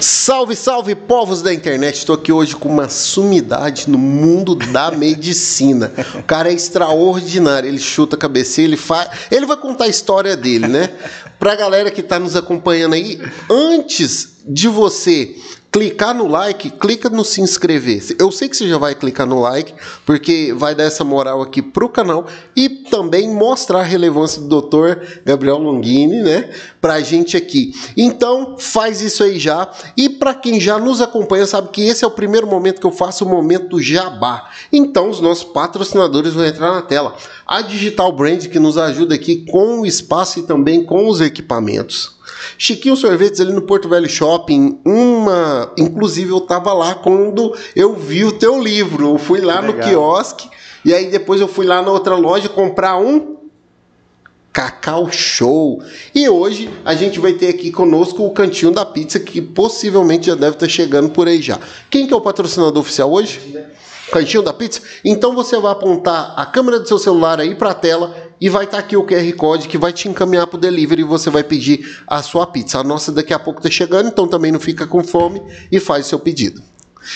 Salve, salve, povos da internet! Estou aqui hoje com uma sumidade no mundo da medicina. O cara é extraordinário, ele chuta a cabeça, ele faz. Ele vai contar a história dele, né? Pra galera que está nos acompanhando aí, antes de você clicar no like, clica no se inscrever. Eu sei que você já vai clicar no like, porque vai dar essa moral aqui pro canal e também mostrar a relevância do Dr. Gabriel Longini, né, pra gente aqui. Então, faz isso aí já. E para quem já nos acompanha, sabe que esse é o primeiro momento que eu faço o momento do jabá. Então, os nossos patrocinadores vão entrar na tela. A Digital Brand que nos ajuda aqui com o espaço e também com os equipamentos. Chiquinho Sorvetes ali no Porto Velho Shopping, uma, inclusive eu tava lá quando eu vi o teu livro. Eu fui lá no quiosque e aí depois eu fui lá na outra loja comprar um Cacau Show. E hoje a gente vai ter aqui conosco o Cantinho da Pizza, que possivelmente já deve estar chegando por aí já. Quem que é o patrocinador oficial hoje? Cantinho da Pizza? Então você vai apontar a câmera do seu celular aí para a tela e vai estar tá aqui o QR Code que vai te encaminhar para o delivery e você vai pedir a sua pizza. A nossa daqui a pouco está chegando, então também não fica com fome e faz o seu pedido.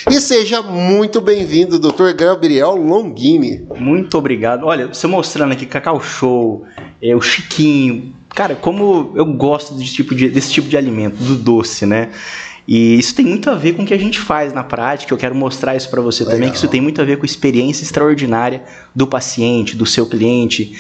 E seja muito bem-vindo, Dr. Gabriel Longini. Muito obrigado. Olha, você mostrando aqui Cacau Show, é, o Chiquinho. Cara, como eu gosto desse tipo de, desse tipo de alimento, do doce, né? E isso tem muito a ver com o que a gente faz na prática. Eu quero mostrar isso para você Legal. também, que isso tem muito a ver com a experiência extraordinária do paciente, do seu cliente.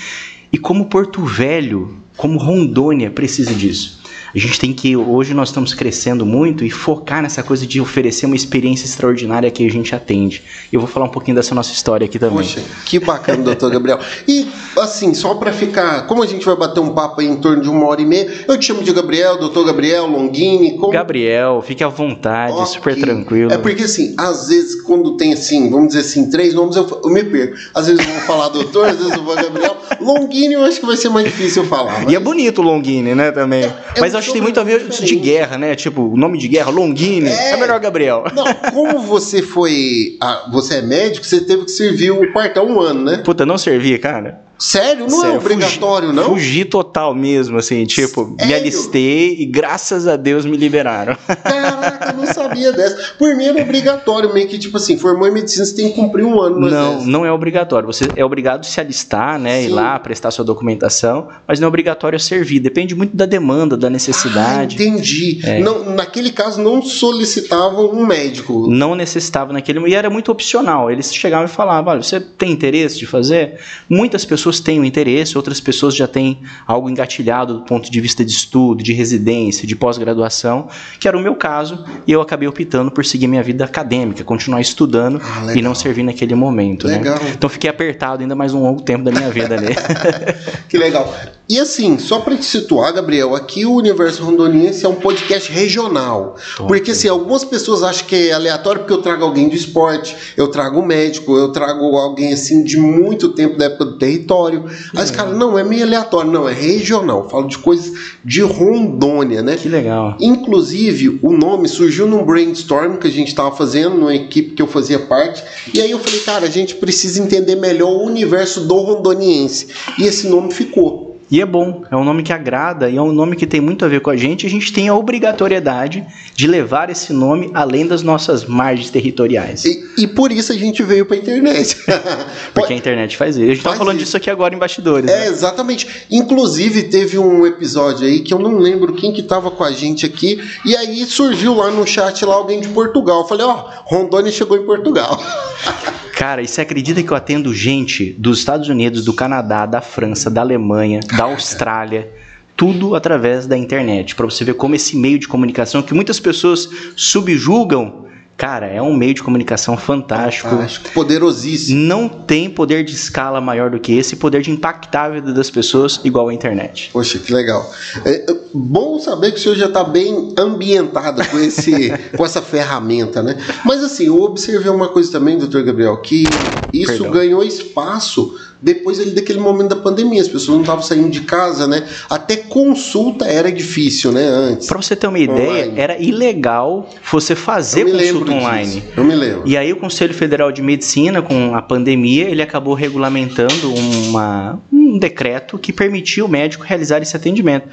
E como Porto Velho, como Rondônia precisa disso. A gente tem que, hoje nós estamos crescendo muito e focar nessa coisa de oferecer uma experiência extraordinária que a gente atende. Eu vou falar um pouquinho dessa nossa história aqui também. Poxa, que bacana, doutor Gabriel. E, assim, só para ficar, como a gente vai bater um papo aí em torno de uma hora e meia, eu te chamo de Gabriel, doutor Gabriel, Longini. Como... Gabriel, fique à vontade, okay. super tranquilo. É porque, assim, às vezes, quando tem, assim, vamos dizer assim, três nomes, eu, eu me perco. Às vezes eu vou falar doutor, às vezes eu vou Gabriel. Longini eu acho que vai ser mais difícil falar. Mas... E é bonito o Longini, né, também. É, é acho que tem muito a ver isso de guerra, né? Tipo, o nome de guerra, Longini. É, é melhor Gabriel. Não, como você foi. Ah, você é médico, você teve que servir o quartel um ano, né? Puta, não servia, cara. Sério? Não é Sério, é obrigatório, fugi, não? Fugi total mesmo, assim, tipo, Sério? me alistei e graças a Deus me liberaram. Caraca, eu não sabia dessa. Por mim era obrigatório, meio que tipo assim, formou em medicina, você tem que cumprir um ano. Não, não é obrigatório. Você é obrigado a se alistar, né, Sim. ir lá, prestar sua documentação, mas não é obrigatório servir. Depende muito da demanda, da necessidade. Ah, entendi. É. Não, naquele caso não solicitavam um médico. Não necessitava naquele e era muito opcional. Eles chegavam e falavam, olha, você tem interesse de fazer? Muitas pessoas pessoas têm o interesse, outras pessoas já têm algo engatilhado do ponto de vista de estudo, de residência, de pós-graduação, que era o meu caso, e eu acabei optando por seguir minha vida acadêmica, continuar estudando ah, e não servir naquele momento. Né? Legal. Né? Então fiquei apertado ainda mais um longo tempo da minha vida ali. que legal. E assim, só para te situar, Gabriel, aqui o Universo Rondoniense é um podcast regional. Porque assim, algumas pessoas acham que é aleatório porque eu trago alguém do esporte, eu trago um médico, eu trago alguém assim de muito tempo da época do território. Aí os caras, não, é meio aleatório, não, é regional. Falo de coisas de Rondônia, né? Que legal. Inclusive, o nome surgiu num brainstorm que a gente estava fazendo, numa equipe que eu fazia parte. E aí eu falei, cara, a gente precisa entender melhor o universo do rondoniense. E esse nome ficou. E é bom, é um nome que agrada e é um nome que tem muito a ver com a gente. A gente tem a obrigatoriedade de levar esse nome além das nossas margens territoriais. E, e por isso a gente veio para a internet. Porque a internet faz isso. A gente está falando isso. disso aqui agora em bastidores. É, né? exatamente. Inclusive, teve um episódio aí que eu não lembro quem que estava com a gente aqui. E aí surgiu lá no chat lá alguém de Portugal. Eu falei, ó, oh, Rondônia chegou em Portugal. Cara, e você acredita que eu atendo gente dos Estados Unidos, do Canadá, da França, da Alemanha, da Austrália, tudo através da internet, para você ver como esse meio de comunicação que muitas pessoas subjugam Cara, é um meio de comunicação fantástico. Fantástico, poderosíssimo. Não tem poder de escala maior do que esse, poder de impactar a vida das pessoas igual a internet. Poxa, que legal. É, é bom saber que o senhor já está bem ambientado com, esse, com essa ferramenta, né? Mas assim, eu observei uma coisa também, doutor Gabriel, que isso Perdão. ganhou espaço depois ali daquele momento da pandemia, as pessoas não estavam saindo de casa, né? Até consulta era difícil, né? Antes. Para você ter uma ideia, online. era ilegal você fazer consulta online. Disso. Eu me lembro. E aí o Conselho Federal de Medicina, com a pandemia, ele acabou regulamentando uma, um decreto que permitia o médico realizar esse atendimento.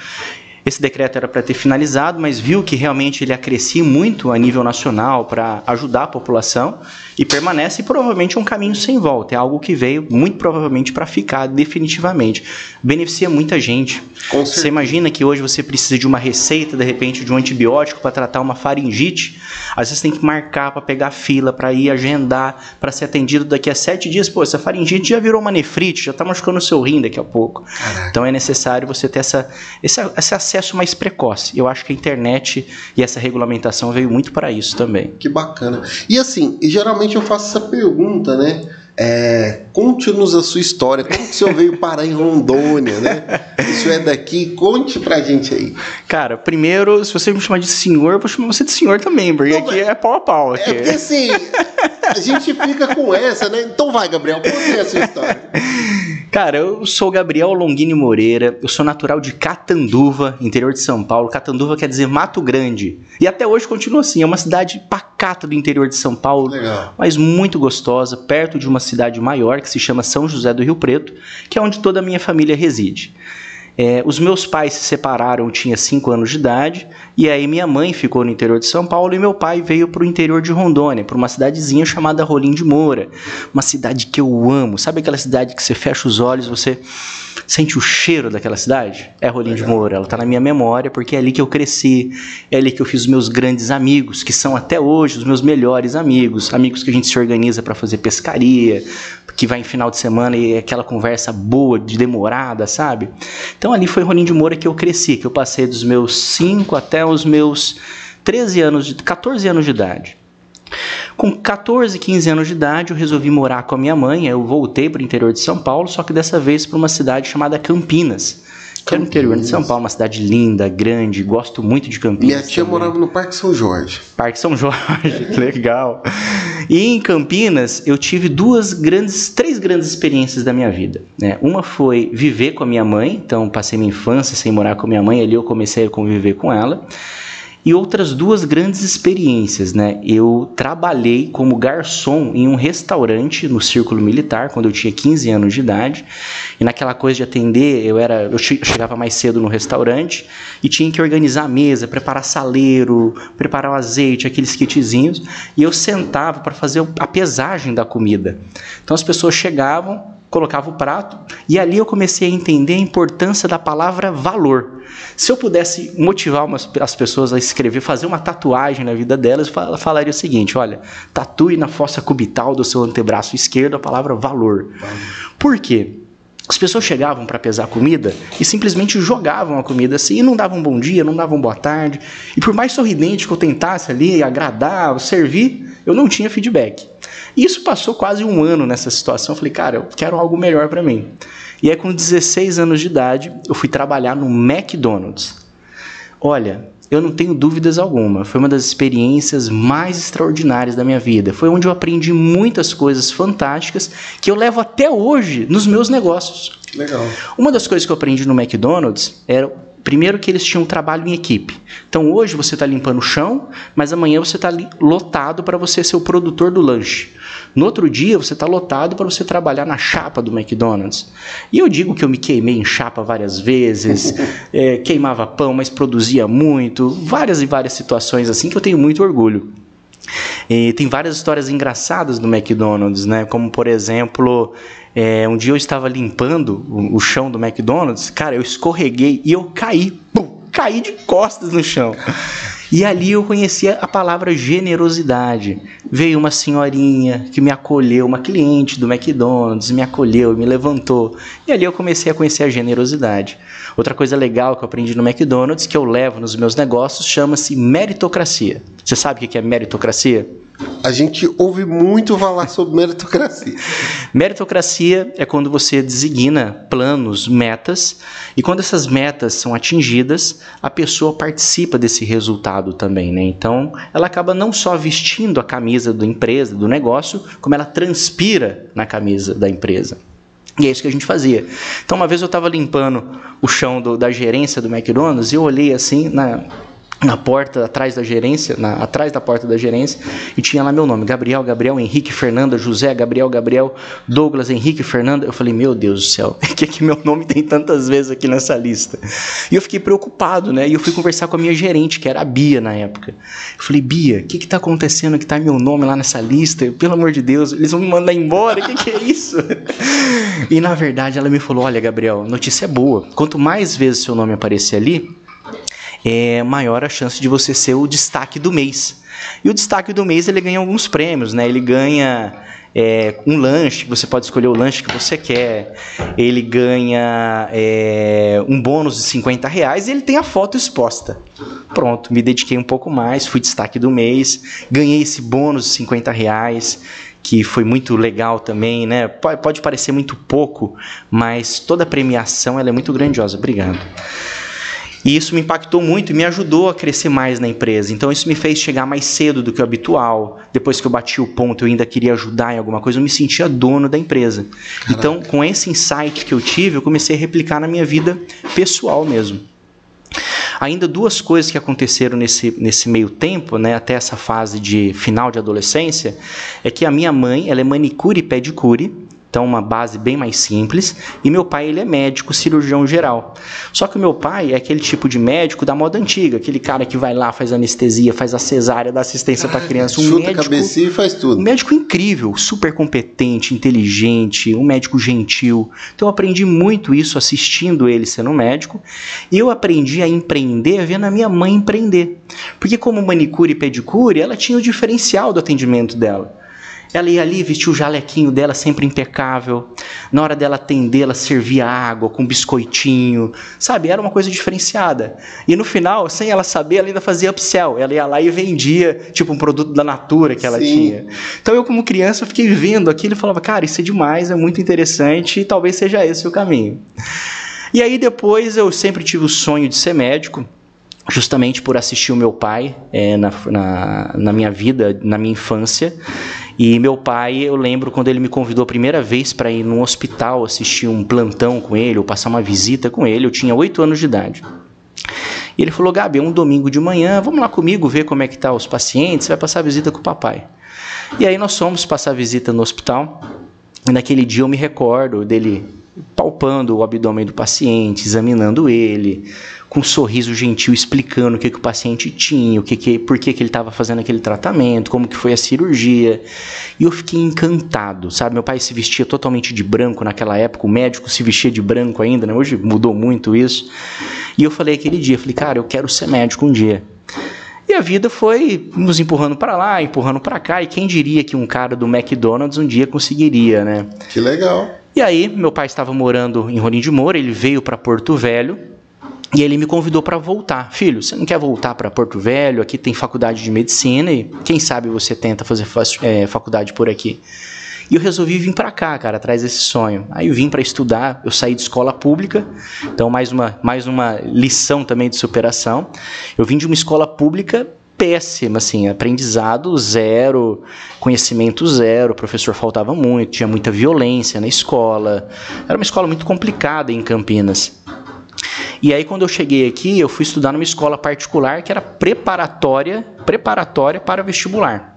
Esse decreto era para ter finalizado, mas viu que realmente ele acrescia muito a nível nacional para ajudar a população e permanece provavelmente um caminho sem volta. É algo que veio muito provavelmente para ficar definitivamente. Beneficia muita gente. Você imagina que hoje você precisa de uma receita, de repente, de um antibiótico para tratar uma faringite. Às vezes tem que marcar para pegar fila, para ir agendar, para ser atendido daqui a sete dias. Pô, essa faringite já virou uma nefrite, já está machucando o seu rim daqui a pouco. Caraca. Então é necessário você ter essa, esse, esse acesso mais precoce. Eu acho que a internet e essa regulamentação veio muito para isso também. Que bacana. E assim, geralmente eu faço essa pergunta, né? É, Conte-nos a sua história. Como que o senhor veio parar em Rondônia, né? Isso é daqui. Conte pra gente aí. Cara, primeiro, se você me chamar de senhor, eu vou chamar você de senhor também, porque Não, aqui é pau a pau. Aqui. É porque assim, a gente fica com essa, né? Então vai, Gabriel, conte a sua história. Cara, eu sou Gabriel Longini Moreira, eu sou natural de Catanduva, interior de São Paulo. Catanduva quer dizer Mato Grande. E até hoje continua assim, é uma cidade pacata do interior de São Paulo, Legal. mas muito gostosa, perto de uma cidade maior que se chama São José do Rio Preto, que é onde toda a minha família reside. É, os meus pais se separaram, eu tinha 5 anos de idade, e aí minha mãe ficou no interior de São Paulo e meu pai veio para o interior de Rondônia, para uma cidadezinha chamada Rolim de Moura. Uma cidade que eu amo. Sabe aquela cidade que você fecha os olhos, você sente o cheiro daquela cidade? É Rolim de Moura. Ela está na minha memória porque é ali que eu cresci, é ali que eu fiz os meus grandes amigos, que são até hoje os meus melhores amigos, amigos que a gente se organiza para fazer pescaria, que vai em final de semana e é aquela conversa boa, de demorada, sabe? Então ali foi Rolim de Moura que eu cresci, que eu passei dos meus 5 até os meus 13 anos, de 14 anos de idade. Com 14, 15 anos de idade, eu resolvi morar com a minha mãe. Eu voltei para o interior de São Paulo, só que dessa vez para uma cidade chamada Campinas que é no interior de São Paulo, uma cidade linda, grande, gosto muito de Campinas. Minha tia também. morava no Parque São Jorge. Parque São Jorge, que legal. E em Campinas eu tive duas grandes, três grandes experiências da minha vida. Né? Uma foi viver com a minha mãe, então passei minha infância sem morar com a minha mãe, ali eu comecei a conviver com ela e outras duas grandes experiências, né? Eu trabalhei como garçom em um restaurante no Círculo Militar quando eu tinha 15 anos de idade. E naquela coisa de atender, eu era, eu chegava mais cedo no restaurante e tinha que organizar a mesa, preparar saleiro, preparar o azeite, aqueles kitzinhos, e eu sentava para fazer a pesagem da comida. Então as pessoas chegavam, colocava o prato e ali eu comecei a entender a importância da palavra valor. Se eu pudesse motivar umas, as pessoas a escrever, fazer uma tatuagem na vida delas, eu falaria o seguinte: olha, tatue na fossa cubital do seu antebraço esquerdo a palavra valor. Por quê? As pessoas chegavam para pesar a comida e simplesmente jogavam a comida assim, e não davam bom dia, não davam boa tarde. E por mais sorridente que eu tentasse ali agradar, servir, eu não tinha feedback. Isso passou quase um ano nessa situação. Eu falei, cara, eu quero algo melhor para mim. E aí, com 16 anos de idade, eu fui trabalhar no McDonald's. Olha, eu não tenho dúvidas alguma. Foi uma das experiências mais extraordinárias da minha vida. Foi onde eu aprendi muitas coisas fantásticas que eu levo até hoje nos meus negócios. Legal. Uma das coisas que eu aprendi no McDonald's era Primeiro que eles tinham trabalho em equipe. Então hoje você está limpando o chão, mas amanhã você está lotado para você ser o produtor do lanche. No outro dia você está lotado para você trabalhar na chapa do McDonald's. E eu digo que eu me queimei em chapa várias vezes, é, queimava pão, mas produzia muito, várias e várias situações assim que eu tenho muito orgulho. E tem várias histórias engraçadas do McDonald's, né? Como por exemplo, é, um dia eu estava limpando o, o, chão do McDonald's, cara, eu escorreguei e eu caí, pum, caí de costas no chão. E ali eu conhecia a palavra generosidade. Veio uma senhorinha que me acolheu, uma cliente do McDonald's, me acolheu, me levantou. E ali eu comecei a conhecer a generosidade. Outra coisa legal que eu aprendi no McDonald's, que eu levo nos meus negócios, chama-se meritocracia. Você sabe o que é meritocracia? A gente ouve muito falar sobre meritocracia. meritocracia é quando você designa planos, metas, e quando essas metas são atingidas, a pessoa participa desse resultado também, né? Então, ela acaba não só vestindo a camisa da empresa, do negócio, como ela transpira na camisa da empresa. E é isso que a gente fazia. Então, uma vez eu estava limpando o chão do, da gerência do McDonald's e eu olhei assim na na porta atrás da gerência, na, atrás da porta da gerência, e tinha lá meu nome, Gabriel, Gabriel, Henrique, Fernanda, José, Gabriel, Gabriel, Douglas, Henrique, Fernanda. Eu falei, meu Deus do céu, por que, que meu nome tem tantas vezes aqui nessa lista? E eu fiquei preocupado, né? E eu fui conversar com a minha gerente, que era a Bia na época. Eu falei, Bia, o que que tá acontecendo que tá meu nome lá nessa lista? Eu, Pelo amor de Deus, eles vão me mandar embora, o que que é isso? e na verdade ela me falou, olha, Gabriel, notícia é boa. Quanto mais vezes seu nome aparecer ali, é maior a chance de você ser o destaque do mês. E o destaque do mês ele ganha alguns prêmios, né? Ele ganha é, um lanche, você pode escolher o lanche que você quer. Ele ganha é, um bônus de 50 reais e ele tem a foto exposta. Pronto, me dediquei um pouco mais, fui destaque do mês, ganhei esse bônus de 50 reais que foi muito legal também, né? Pode parecer muito pouco, mas toda a premiação ela é muito grandiosa. Obrigado. E isso me impactou muito e me ajudou a crescer mais na empresa. Então isso me fez chegar mais cedo do que o habitual. Depois que eu bati o ponto, eu ainda queria ajudar em alguma coisa, eu me sentia dono da empresa. Caraca. Então, com esse insight que eu tive, eu comecei a replicar na minha vida pessoal mesmo. Ainda duas coisas que aconteceram nesse, nesse meio tempo, né, até essa fase de final de adolescência, é que a minha mãe, ela é manicure e pedicure, então uma base bem mais simples. E meu pai ele é médico, cirurgião geral. Só que o meu pai é aquele tipo de médico da moda antiga, aquele cara que vai lá, faz anestesia, faz a cesárea, dá assistência para criança, um chuta médico, a e faz tudo. Um médico incrível, super competente, inteligente, um médico gentil. Então eu aprendi muito isso assistindo ele sendo médico. E eu aprendi a empreender vendo a minha mãe empreender. Porque como manicure e pedicure, ela tinha o diferencial do atendimento dela. Ela ia ali, vestia o jalequinho dela sempre impecável. Na hora dela atender, ela servia água com biscoitinho, sabe? Era uma coisa diferenciada. E no final, sem ela saber, ela ainda fazia upsell. Ela ia lá e vendia, tipo, um produto da Natura que ela Sim. tinha. Então eu, como criança, fiquei vendo aquilo e falava, cara, isso é demais, é muito interessante e talvez seja esse o caminho. E aí depois eu sempre tive o sonho de ser médico justamente por assistir o meu pai é, na, na, na, minha vida, na minha infância. E meu pai, eu lembro quando ele me convidou a primeira vez para ir num hospital assistir um plantão com ele, ou passar uma visita com ele, eu tinha oito anos de idade. E ele falou: Gabi, é um domingo de manhã, vamos lá comigo ver como é que tá os pacientes, vai passar visita com o papai. E aí nós fomos passar visita no hospital. E naquele dia eu me recordo dele palpando o abdômen do paciente, examinando ele, com um sorriso gentil explicando o que, que o paciente tinha, o que, que por que, que ele estava fazendo aquele tratamento, como que foi a cirurgia. E eu fiquei encantado, sabe? Meu pai se vestia totalmente de branco naquela época, o médico se vestia de branco ainda, né? Hoje mudou muito isso. E eu falei aquele dia, falei, cara, eu quero ser médico um dia. E a vida foi nos empurrando para lá, empurrando para cá, e quem diria que um cara do McDonald's um dia conseguiria, né? Que legal. E aí, meu pai estava morando em Rolim de Moura, ele veio para Porto Velho, e ele me convidou para voltar. Filho, você não quer voltar para Porto Velho? Aqui tem faculdade de medicina e quem sabe você tenta fazer é, faculdade por aqui. E eu resolvi vir para cá, cara, atrás desse sonho. Aí eu vim para estudar, eu saí de escola pública, então mais uma, mais uma lição também de superação. Eu vim de uma escola pública péssima, assim, aprendizado zero, conhecimento zero, o professor faltava muito, tinha muita violência na escola. Era uma escola muito complicada em Campinas. E aí quando eu cheguei aqui, eu fui estudar numa escola particular que era preparatória, preparatória para vestibular.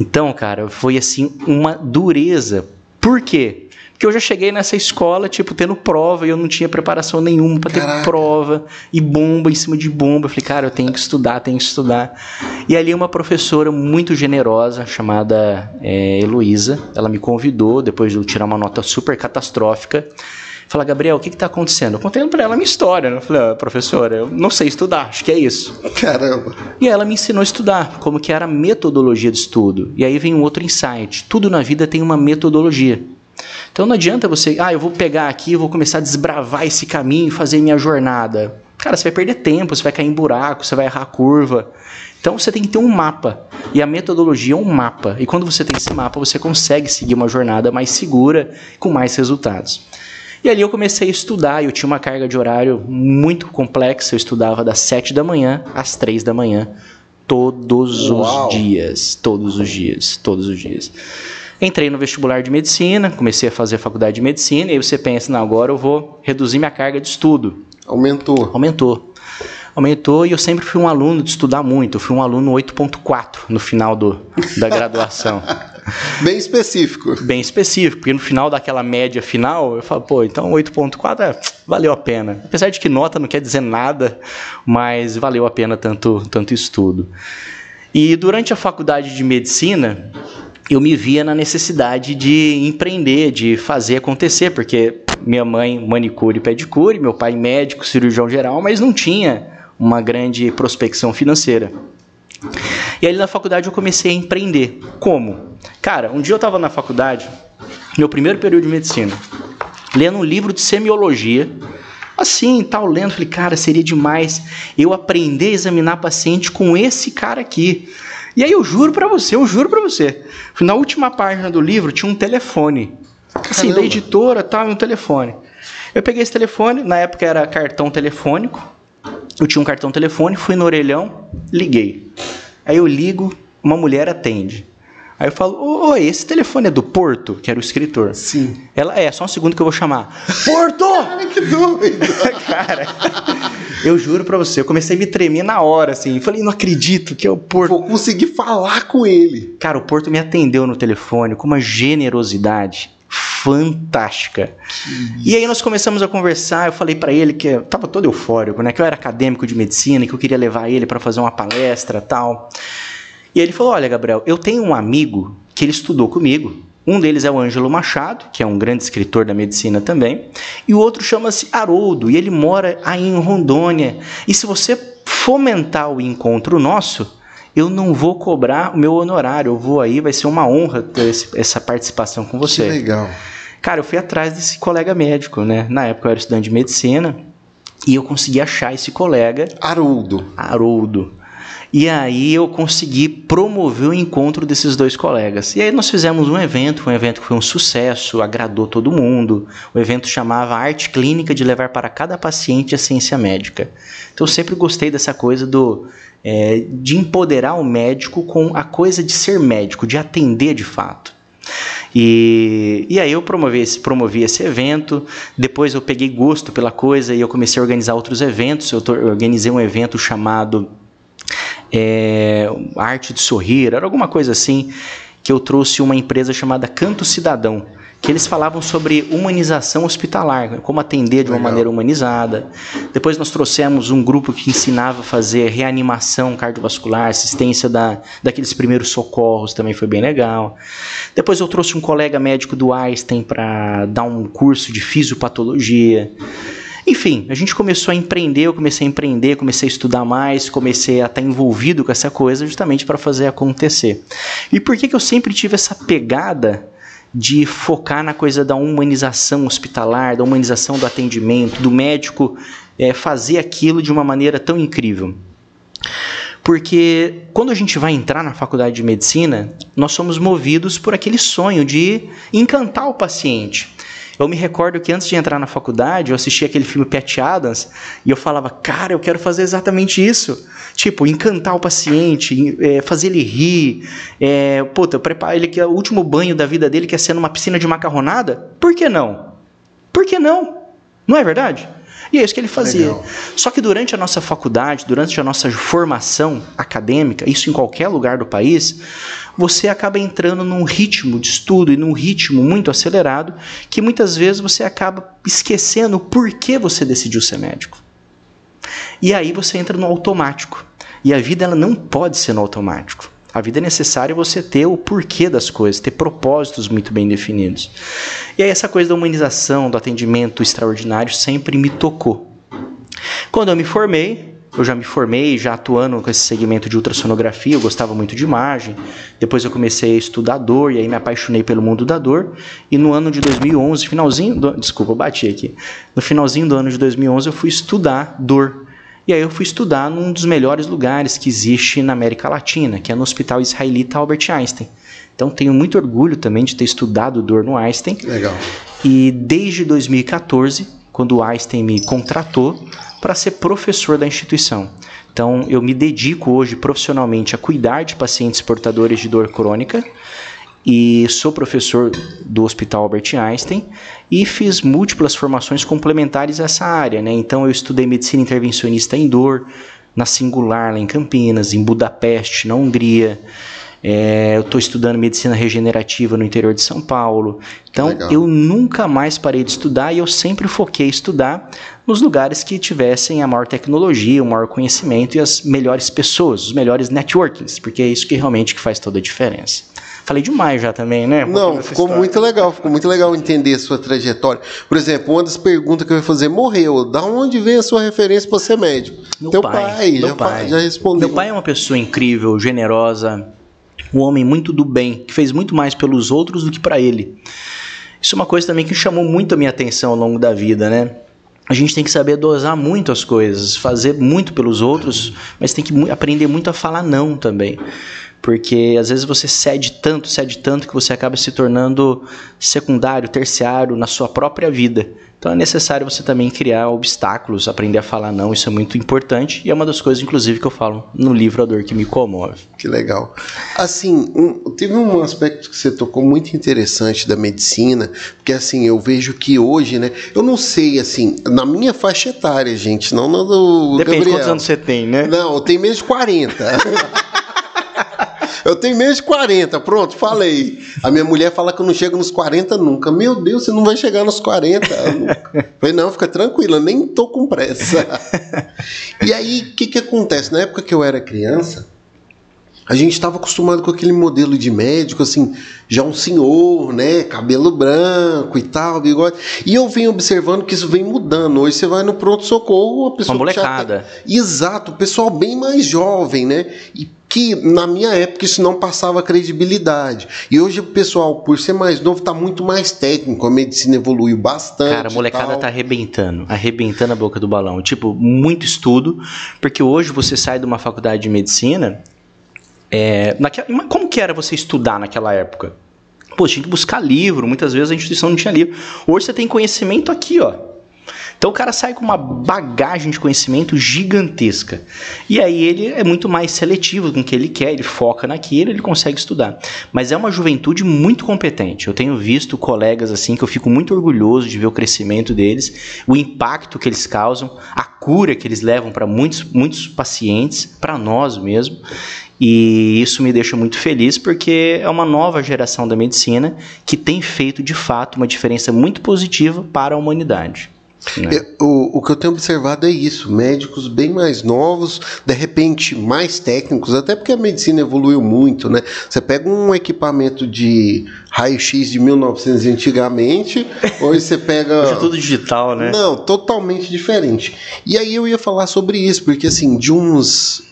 Então, cara, foi assim uma dureza. Por quê? Porque eu já cheguei nessa escola, tipo, tendo prova e eu não tinha preparação nenhuma para ter prova e bomba em cima de bomba. Eu falei, cara, eu tenho que estudar, tenho que estudar. E ali uma professora muito generosa, chamada é, Heloísa, ela me convidou, depois de eu tirar uma nota super catastrófica, Fala, Gabriel, o que está acontecendo? Eu contei para ela a minha história. Né? Eu falei, ah, professora, eu não sei estudar, acho que é isso. Caramba. E ela me ensinou a estudar, como que era a metodologia de estudo. E aí vem um outro insight. Tudo na vida tem uma metodologia. Então não adianta você, ah, eu vou pegar aqui, eu vou começar a desbravar esse caminho e fazer minha jornada. Cara, você vai perder tempo, você vai cair em buraco, você vai errar a curva. Então você tem que ter um mapa. E a metodologia é um mapa. E quando você tem esse mapa, você consegue seguir uma jornada mais segura, com mais resultados. E ali eu comecei a estudar, eu tinha uma carga de horário muito complexa, eu estudava das 7 da manhã às 3 da manhã, todos Uau. os dias, todos os dias, todos os dias. Entrei no vestibular de medicina, comecei a fazer a faculdade de medicina, e aí você pensa, não, agora eu vou reduzir minha carga de estudo. Aumentou. Aumentou. aumentou e eu sempre fui um aluno de estudar muito. Eu fui um aluno 8.4 no final do, da graduação. Bem específico. Bem específico, porque no final daquela média final, eu falo, pô, então 8.4 é, valeu a pena. Apesar de que nota não quer dizer nada, mas valeu a pena tanto, tanto estudo. E durante a faculdade de medicina, eu me via na necessidade de empreender, de fazer acontecer, porque minha mãe manicure e pedicure, meu pai médico, cirurgião geral, mas não tinha uma grande prospecção financeira. E aí na faculdade eu comecei a empreender. Como? Cara, um dia eu estava na faculdade, meu primeiro período de medicina, lendo um livro de semiologia, assim, tal, lendo, falei, cara, seria demais eu aprender a examinar paciente com esse cara aqui. E aí eu juro para você, eu juro para você, na última página do livro tinha um telefone, assim, Caramba. da editora, tal, um telefone. Eu peguei esse telefone, na época era cartão telefônico, eu tinha um cartão telefone, fui no orelhão, liguei. Aí eu ligo, uma mulher atende. Aí eu falo, oi, esse telefone é do Porto, que era o escritor. Sim. Ela é, só um segundo que eu vou chamar. Porto! Cara, que doido! Cara, eu juro pra você, eu comecei a me tremer na hora, assim. Falei, não acredito que é o Porto. Vou conseguir falar com ele. Cara, o Porto me atendeu no telefone com uma generosidade fantástica. E aí nós começamos a conversar, eu falei para ele que eu tava todo eufórico, né, que eu era acadêmico de medicina e que eu queria levar ele para fazer uma palestra, tal. E ele falou: "Olha, Gabriel, eu tenho um amigo que ele estudou comigo. Um deles é o Ângelo Machado, que é um grande escritor da medicina também, e o outro chama-se Haroldo, e ele mora aí em Rondônia. E se você fomentar o encontro nosso, eu não vou cobrar o meu honorário, eu vou aí, vai ser uma honra ter esse, essa participação com você. Que legal. Cara, eu fui atrás desse colega médico, né? Na época eu era estudante de medicina e eu consegui achar esse colega. Haroldo. Haroldo. E aí eu consegui promover o encontro desses dois colegas. E aí nós fizemos um evento, um evento que foi um sucesso, agradou todo mundo. O evento chamava Arte Clínica de levar para cada paciente a ciência médica. Então eu sempre gostei dessa coisa do é, de empoderar o médico com a coisa de ser médico, de atender de fato. E, e aí eu promovi esse, promovi esse evento, depois eu peguei gosto pela coisa e eu comecei a organizar outros eventos. Eu, eu organizei um evento chamado é, Arte de Sorrir, era alguma coisa assim, que eu trouxe uma empresa chamada Canto Cidadão, que eles falavam sobre humanização hospitalar, como atender de uma Legal. maneira humanizada. Depois nós trouxemos um grupo que ensinava a fazer reanimação cardiovascular, assistência da, daqueles primeiros socorros, também foi bem legal. Depois eu trouxe um colega médico do Einstein para dar um curso de fisiopatologia. Enfim, a gente começou a empreender, eu comecei a empreender, comecei a estudar mais, comecei a estar envolvido com essa coisa justamente para fazer acontecer. E por que, que eu sempre tive essa pegada de focar na coisa da humanização hospitalar, da humanização do atendimento, do médico é, fazer aquilo de uma maneira tão incrível? Porque quando a gente vai entrar na faculdade de medicina, nós somos movidos por aquele sonho de encantar o paciente. Eu me recordo que antes de entrar na faculdade, eu assistia aquele filme Pat Adams e eu falava, cara, eu quero fazer exatamente isso. Tipo, encantar o paciente, é, fazer ele rir. É, puta, ele que é o último banho da vida dele quer ser numa piscina de macarronada. Por que não? Por que não? Não é verdade? E é isso que ele fazia. Legal. Só que durante a nossa faculdade, durante a nossa formação acadêmica, isso em qualquer lugar do país, você acaba entrando num ritmo de estudo e num ritmo muito acelerado que muitas vezes você acaba esquecendo por que você decidiu ser médico. E aí você entra no automático. E a vida ela não pode ser no automático. A vida é necessário você ter o porquê das coisas, ter propósitos muito bem definidos. E aí essa coisa da humanização, do atendimento extraordinário sempre me tocou. Quando eu me formei, eu já me formei, já atuando com esse segmento de ultrassonografia, eu gostava muito de imagem. Depois eu comecei a estudar dor e aí me apaixonei pelo mundo da dor. E no ano de 2011, finalzinho, do, desculpa, eu bati aqui. No finalzinho do ano de 2011 eu fui estudar dor e aí eu fui estudar num dos melhores lugares que existe na América Latina, que é no Hospital Israelita Albert Einstein. Então tenho muito orgulho também de ter estudado dor no Einstein. Legal. E desde 2014, quando o Einstein me contratou para ser professor da instituição. Então eu me dedico hoje profissionalmente a cuidar de pacientes portadores de dor crônica e sou professor do Hospital Albert Einstein e fiz múltiplas formações complementares a essa área, né? Então eu estudei medicina intervencionista em dor, na Singular lá em Campinas, em Budapeste, na Hungria. É, eu estou estudando medicina regenerativa no interior de São Paulo. Então, Legal. eu nunca mais parei de estudar e eu sempre foquei estudar nos lugares que tivessem a maior tecnologia, o maior conhecimento e as melhores pessoas, os melhores networkings, porque é isso que realmente que faz toda a diferença. Falei demais já também, né? Não, ficou história. muito legal, ficou muito legal entender a sua trajetória. Por exemplo, uma das perguntas que eu ia fazer, morreu, da onde vem a sua referência para ser médico? Meu Teu pai, pai, meu já, pai. já respondeu. Meu pai é uma pessoa incrível, generosa, um homem muito do bem, que fez muito mais pelos outros do que para ele. Isso é uma coisa também que chamou muito a minha atenção ao longo da vida, né? A gente tem que saber dosar muito as coisas, fazer muito pelos outros, mas tem que aprender muito a falar não também porque às vezes você cede tanto, cede tanto que você acaba se tornando secundário, terciário na sua própria vida. Então é necessário você também criar obstáculos, aprender a falar não, isso é muito importante e é uma das coisas, inclusive, que eu falo no livro A Dor que Me Comove. Que legal. Assim, um, teve um aspecto que você tocou muito interessante da medicina, porque assim, eu vejo que hoje, né, eu não sei, assim, na minha faixa etária, gente, não na do Depende Gabriel. de quantos anos você tem, né? Não, eu tenho menos de 40. Eu tenho menos de 40, pronto, falei. A minha mulher fala que eu não chego nos 40 nunca. Meu Deus, você não vai chegar nos 40 nunca. Falei, não, fica tranquila, nem tô com pressa. E aí, o que que acontece? Na época que eu era criança, a gente estava acostumado com aquele modelo de médico, assim, já um senhor, né? Cabelo branco e tal, bigode. E eu venho observando que isso vem mudando. Hoje você vai no pronto-socorro, a pessoa. Uma molecada. Tá... Exato, o pessoal bem mais jovem, né? E que na minha época isso não passava credibilidade. E hoje o pessoal, por ser mais novo, está muito mais técnico, a medicina evoluiu bastante. Cara, a molecada está arrebentando, arrebentando a boca do balão. Tipo, muito estudo, porque hoje você sai de uma faculdade de medicina é, naquela, como que era você estudar naquela época? Pô, tinha que buscar livro, muitas vezes a instituição não tinha livro. Hoje você tem conhecimento aqui, ó. Então o cara sai com uma bagagem de conhecimento gigantesca. E aí ele é muito mais seletivo com o que ele quer, ele foca naquilo, ele consegue estudar. Mas é uma juventude muito competente. Eu tenho visto colegas assim que eu fico muito orgulhoso de ver o crescimento deles, o impacto que eles causam, a cura que eles levam para muitos, muitos pacientes, para nós mesmo. E isso me deixa muito feliz porque é uma nova geração da medicina que tem feito de fato uma diferença muito positiva para a humanidade. Né? O, o que eu tenho observado é isso: médicos bem mais novos, de repente mais técnicos, até porque a medicina evoluiu muito, né? Você pega um equipamento de raio-x de 1900 antigamente, hoje você pega. Hoje é tudo digital, né? Não, totalmente diferente. E aí eu ia falar sobre isso, porque assim, de uns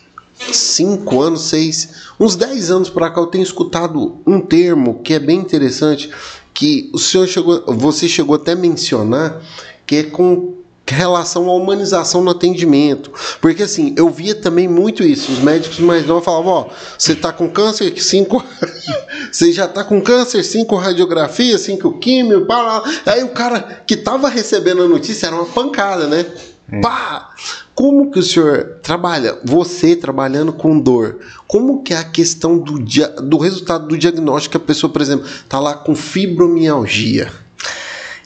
cinco anos, seis, uns dez anos para cá eu tenho escutado um termo que é bem interessante, que o senhor chegou, você chegou até a mencionar, que é com relação à humanização no atendimento. Porque assim, eu via também muito isso. Os médicos mais novos falavam, ó, você está com câncer, cinco. você já está com câncer, cinco radiografias, cinco químio, pá, aí o cara que estava recebendo a notícia era uma pancada, né? É. Pá! Como que o senhor trabalha, você trabalhando com dor, como que é a questão do, do resultado do diagnóstico a pessoa, por exemplo, está lá com fibromialgia?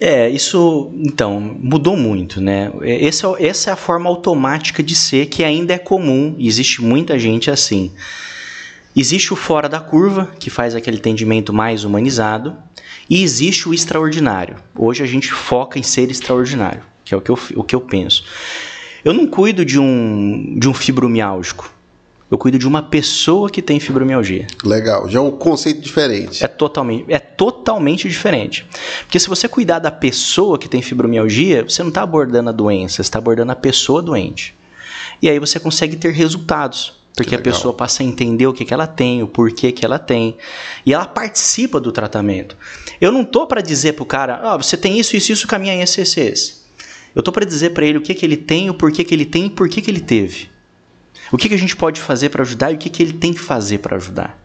É, isso, então, mudou muito, né? Essa, é essa é a forma automática de ser que ainda é comum, existe muita gente assim. Existe o fora da curva, que faz aquele atendimento mais humanizado, e existe o extraordinário. Hoje a gente foca em ser extraordinário, que é o que eu, o que eu penso. Eu não cuido de um, de um fibromiálgico. Eu cuido de uma pessoa que tem fibromialgia. Legal, já é um conceito diferente. É totalmente, é totalmente diferente. Porque se você cuidar da pessoa que tem fibromialgia, você não está abordando a doença, você está abordando a pessoa doente. E aí você consegue ter resultados. Porque a pessoa passa a entender o que, que ela tem, o porquê que ela tem. E ela participa do tratamento. Eu não tô para dizer pro cara, ó, oh, você tem isso, isso, isso, caminha em SCCs. Eu tô para dizer para ele o que, que ele tem, o porquê que ele tem e por que, que ele teve. O que, que a gente pode fazer para ajudar e o que, que ele tem que fazer para ajudar.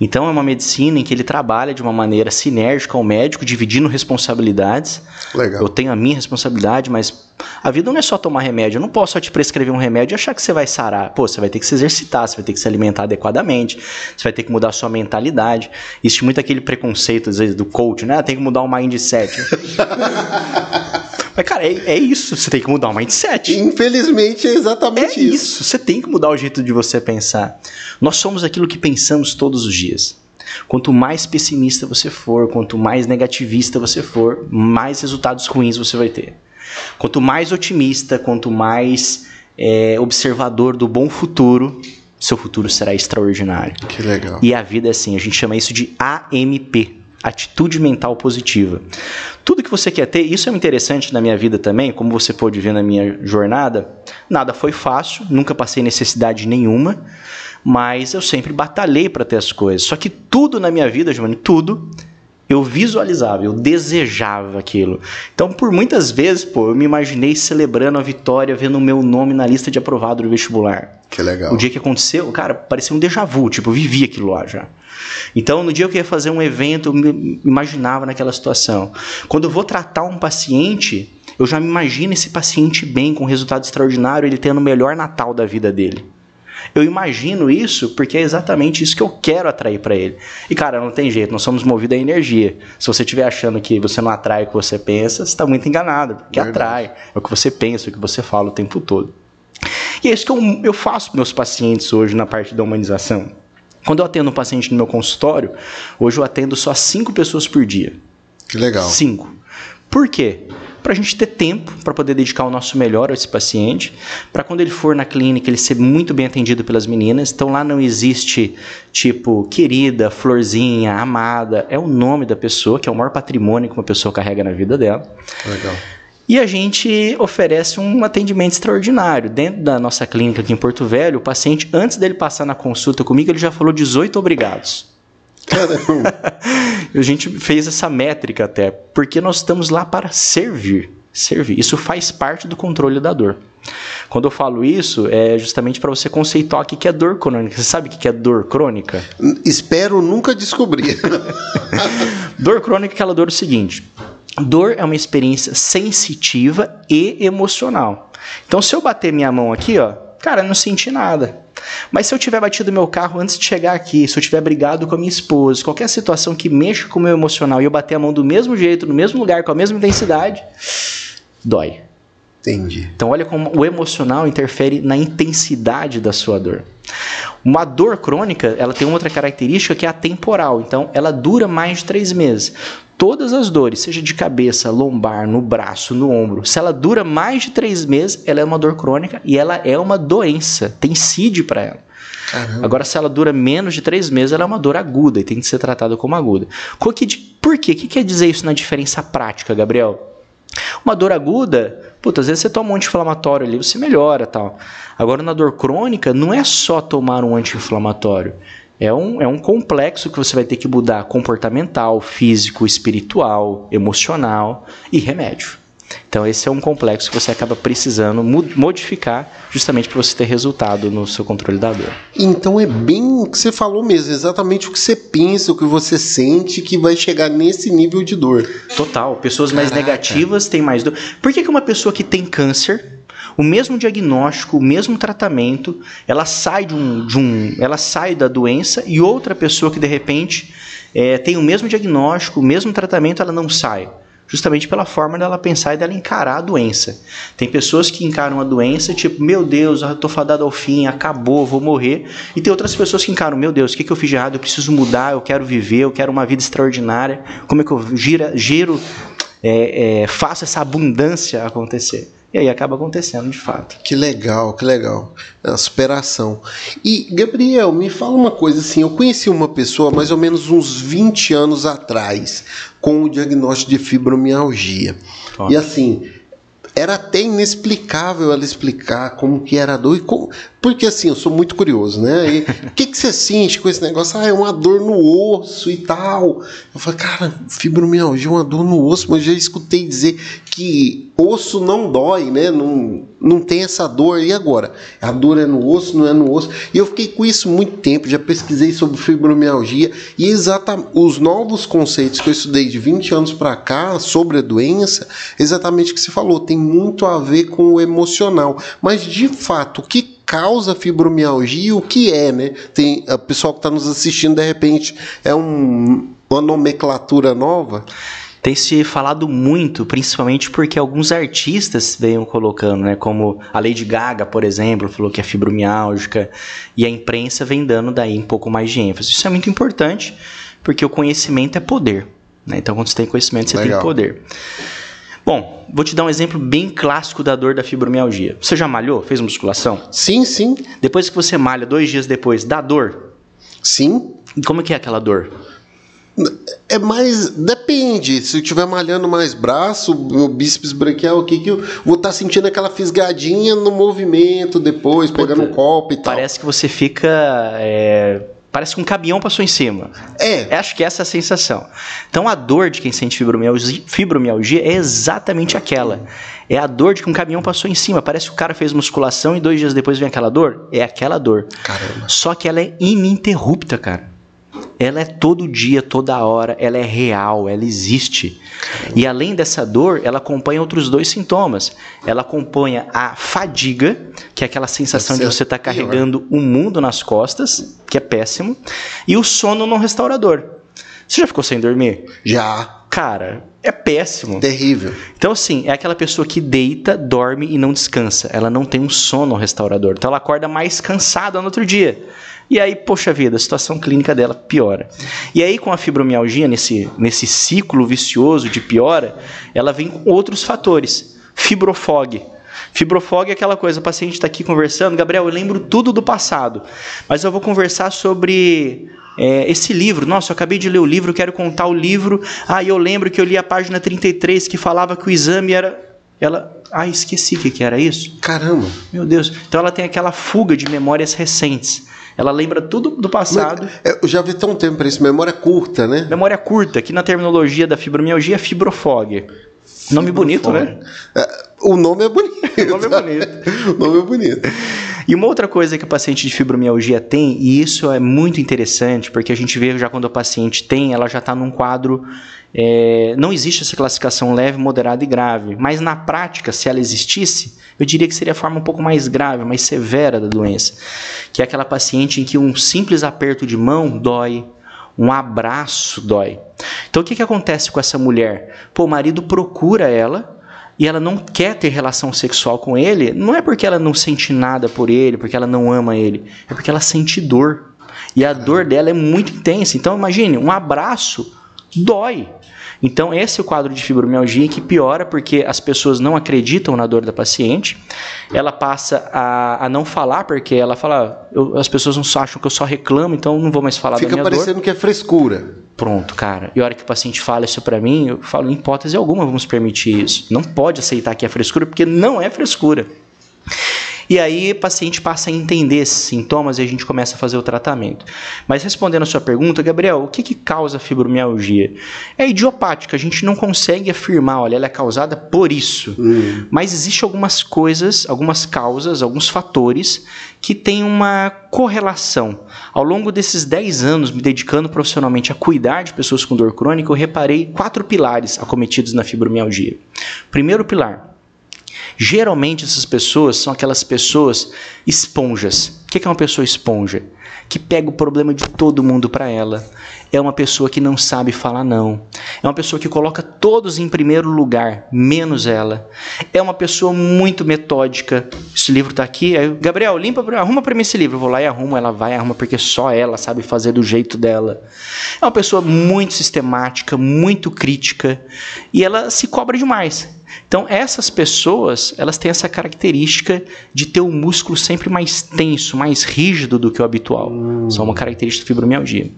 Então é uma medicina em que ele trabalha de uma maneira sinérgica ao médico, dividindo responsabilidades. Legal. Eu tenho a minha responsabilidade, mas a vida não é só tomar remédio. Eu não posso só te prescrever um remédio e achar que você vai sarar. Pô, você vai ter que se exercitar, você vai ter que se alimentar adequadamente, você vai ter que mudar a sua mentalidade. Existe muito aquele preconceito, às vezes, do coach, né? Tem que mudar o mindset. Mas, cara, é, é, isso. Você tem que mudar o mindset. Infelizmente, é exatamente é isso. isso. Você tem que mudar o jeito de você pensar. Nós somos aquilo que pensamos todos os dias. Quanto mais pessimista você for, quanto mais negativista você for, mais resultados ruins você vai ter. Quanto mais otimista, quanto mais é, observador do bom futuro, seu futuro será extraordinário. Que legal. E a vida é assim, a gente chama isso de AMP, atitude mental positiva. Tudo que você quer ter, isso é interessante na minha vida também, como você pôde ver na minha jornada, nada foi fácil, nunca passei necessidade nenhuma, mas eu sempre batalhei para ter as coisas. Só que tudo na minha vida, Giovanni, tudo eu visualizava, eu desejava aquilo. Então, por muitas vezes, pô, eu me imaginei celebrando a vitória, vendo o meu nome na lista de aprovado do vestibular. Que legal. O dia que aconteceu, cara, parecia um déjà vu, tipo, eu vivi aquilo lá já. Então, no dia que eu ia fazer um evento, eu me imaginava naquela situação. Quando eu vou tratar um paciente, eu já me imagino esse paciente bem, com resultado extraordinário, ele tendo o melhor Natal da vida dele. Eu imagino isso porque é exatamente isso que eu quero atrair para ele. E cara, não tem jeito, nós somos movidos a energia. Se você estiver achando que você não atrai o que você pensa, você está muito enganado, porque Verdade. atrai. É o que você pensa, é o que você fala o tempo todo. E é isso que eu, eu faço com meus pacientes hoje na parte da humanização. Quando eu atendo um paciente no meu consultório, hoje eu atendo só cinco pessoas por dia. Que legal. Cinco. Por quê? Para a gente ter tempo para poder dedicar o nosso melhor a esse paciente, para quando ele for na clínica ele ser muito bem atendido pelas meninas. Então lá não existe tipo querida, florzinha, amada, é o nome da pessoa, que é o maior patrimônio que uma pessoa carrega na vida dela. Legal. E a gente oferece um atendimento extraordinário. Dentro da nossa clínica aqui em Porto Velho, o paciente, antes dele passar na consulta comigo, ele já falou 18 obrigados. Caramba. a gente fez essa métrica até, porque nós estamos lá para servir. Servir. Isso faz parte do controle da dor. Quando eu falo isso, é justamente para você conceituar o que é dor crônica. Você sabe o que é dor crônica? Espero nunca descobrir. dor crônica é aquela dor do seguinte: dor é uma experiência sensitiva e emocional. Então, se eu bater minha mão aqui, ó, cara, não senti nada. Mas se eu tiver batido meu carro antes de chegar aqui, se eu tiver brigado com a minha esposa, qualquer situação que mexa com o meu emocional e eu bater a mão do mesmo jeito, no mesmo lugar, com a mesma intensidade, dói. Entendi. Então olha como o emocional interfere na intensidade da sua dor. Uma dor crônica, ela tem uma outra característica que é a temporal. Então ela dura mais de três meses. Todas as dores, seja de cabeça, lombar, no braço, no ombro, se ela dura mais de três meses, ela é uma dor crônica e ela é uma doença. Tem CID para ela. Caramba. Agora, se ela dura menos de três meses, ela é uma dor aguda e tem que ser tratada como aguda. Por quê? O que quer dizer isso na diferença prática, Gabriel? Uma dor aguda, puta, às vezes você toma um anti-inflamatório ali, você melhora tal. Agora, na dor crônica, não é só tomar um anti-inflamatório. É um, é um complexo que você vai ter que mudar comportamental, físico, espiritual, emocional e remédio. Então esse é um complexo que você acaba precisando modificar justamente para você ter resultado no seu controle da dor. Então é bem o que você falou mesmo, exatamente o que você pensa, o que você sente que vai chegar nesse nível de dor. Total. Pessoas Caraca. mais negativas têm mais dor. Por que, que uma pessoa que tem câncer o mesmo diagnóstico, o mesmo tratamento, ela sai de um, de um ela sai da doença e outra pessoa que de repente é, tem o mesmo diagnóstico, o mesmo tratamento, ela não sai justamente pela forma dela pensar e dela encarar a doença. Tem pessoas que encaram a doença tipo, meu Deus, eu tô fadado ao fim, acabou, vou morrer. E tem outras pessoas que encaram, meu Deus, o que, que eu fiz de errado? Eu preciso mudar, eu quero viver, eu quero uma vida extraordinária. Como é que eu gira, giro, é, é, faço essa abundância acontecer? E aí acaba acontecendo de fato. Que legal, que legal. A superação. E, Gabriel, me fala uma coisa assim: eu conheci uma pessoa mais ou menos uns 20 anos atrás com o diagnóstico de fibromialgia. E assim, era até inexplicável ela explicar como que era a dor e como, Porque assim, eu sou muito curioso, né? O que, que você sente com esse negócio? Ah, é uma dor no osso e tal. Eu falei, cara, fibromialgia é uma dor no osso, mas eu já escutei dizer que osso não dói, né? Não, não tem essa dor. E agora? A dor é no osso, não é no osso? E eu fiquei com isso muito tempo, já pesquisei sobre fibromialgia e exatamente os novos conceitos que eu estudei de 20 anos para cá sobre a doença, exatamente o que você falou, tem muito a ver com o emocional. Mas de fato, o que causa fibromialgia, o que é, né? Tem a pessoal que está nos assistindo de repente é um, uma nomenclatura nova. Tem se falado muito, principalmente porque alguns artistas venham colocando, né? Como a Lady Gaga, por exemplo, falou que é fibromialgica, e a imprensa vem dando daí um pouco mais de ênfase. Isso é muito importante, porque o conhecimento é poder. Né? Então, quando você tem conhecimento, você Legal. tem poder. Bom, vou te dar um exemplo bem clássico da dor da fibromialgia. Você já malhou? Fez musculação? Sim, sim. Depois que você malha, dois dias depois, dá dor? Sim. E como é que é aquela dor? É mais. Depende. Se eu estiver malhando mais braço, meu bíceps braquial, o que eu vou estar tá sentindo aquela fisgadinha no movimento depois, pegando um copo e tal. Parece que você fica. É Parece que um caminhão passou em cima. É. Acho que essa é a sensação. Então a dor de quem sente fibromialgia, fibromialgia é exatamente aquela. É a dor de que um caminhão passou em cima. Parece que o cara fez musculação e dois dias depois vem aquela dor. É aquela dor. Caramba. Só que ela é ininterrupta, cara ela é todo dia, toda hora, ela é real, ela existe. E além dessa dor, ela acompanha outros dois sintomas. Ela acompanha a fadiga, que é aquela sensação de você estar tá carregando o um mundo nas costas, que é péssimo, e o sono não restaurador. Você já ficou sem dormir? Já. Cara, é péssimo. Terrível. Então, assim, é aquela pessoa que deita, dorme e não descansa. Ela não tem um sono restaurador. Então, ela acorda mais cansada no outro dia. E aí, poxa vida, a situação clínica dela piora. E aí, com a fibromialgia, nesse, nesse ciclo vicioso de piora, ela vem com outros fatores. Fibrofog. Fibrofog é aquela coisa, o paciente está aqui conversando, Gabriel, eu lembro tudo do passado, mas eu vou conversar sobre é, esse livro. Nossa, eu acabei de ler o livro, quero contar o livro. Ah, eu lembro que eu li a página 33 que falava que o exame era. Ela. Ah, esqueci o que, que era isso. Caramba! Meu Deus. Então ela tem aquela fuga de memórias recentes. Ela lembra tudo do passado. Mas, é, eu já vi tão tempo para isso, memória curta, né? Memória curta, que na terminologia da fibromialgia é fibrofog. Nome bonito, né? É, o nome é bonito. o nome é bonito. o nome é bonito. E uma outra coisa que o paciente de fibromialgia tem, e isso é muito interessante, porque a gente vê já quando o paciente tem, ela já está num quadro. É, não existe essa classificação leve, moderada e grave, mas na prática, se ela existisse, eu diria que seria a forma um pouco mais grave, mais severa da doença, que é aquela paciente em que um simples aperto de mão dói, um abraço dói. Então o que, que acontece com essa mulher? Pô, o marido procura ela e ela não quer ter relação sexual com ele, não é porque ela não sente nada por ele, porque ela não ama ele, é porque ela sente dor. E a dor dela é muito intensa. Então imagine, um abraço dói. Então, esse é o quadro de fibromialgia que piora porque as pessoas não acreditam na dor da paciente. Ela passa a, a não falar porque ela fala, eu, as pessoas não acham que eu só reclamo, então não vou mais falar Fica da minha dor. Fica parecendo que é frescura. Pronto, cara. E a hora que o paciente fala isso para mim, eu falo, em hipótese alguma vamos permitir isso. Não pode aceitar que é frescura porque não é frescura. E aí o paciente passa a entender esses sintomas e a gente começa a fazer o tratamento. Mas respondendo a sua pergunta, Gabriel, o que, que causa fibromialgia? É idiopática, a gente não consegue afirmar, olha, ela é causada por isso. Hum. Mas existem algumas coisas, algumas causas, alguns fatores que têm uma correlação. Ao longo desses 10 anos me dedicando profissionalmente a cuidar de pessoas com dor crônica, eu reparei quatro pilares acometidos na fibromialgia. Primeiro pilar, Geralmente essas pessoas são aquelas pessoas esponjas. O que é uma pessoa esponja? Que pega o problema de todo mundo para ela. É uma pessoa que não sabe falar não. É uma pessoa que coloca todos em primeiro lugar, menos ela. É uma pessoa muito metódica. Esse livro está aqui. Aí, Gabriel, limpa, arruma para mim esse livro. Eu vou lá e arrumo. Ela vai e arruma porque só ela sabe fazer do jeito dela. É uma pessoa muito sistemática, muito crítica e ela se cobra demais. Então, essas pessoas, elas têm essa característica de ter o músculo sempre mais tenso, mais rígido do que o habitual. Hum. São uma característica da fibromialgia.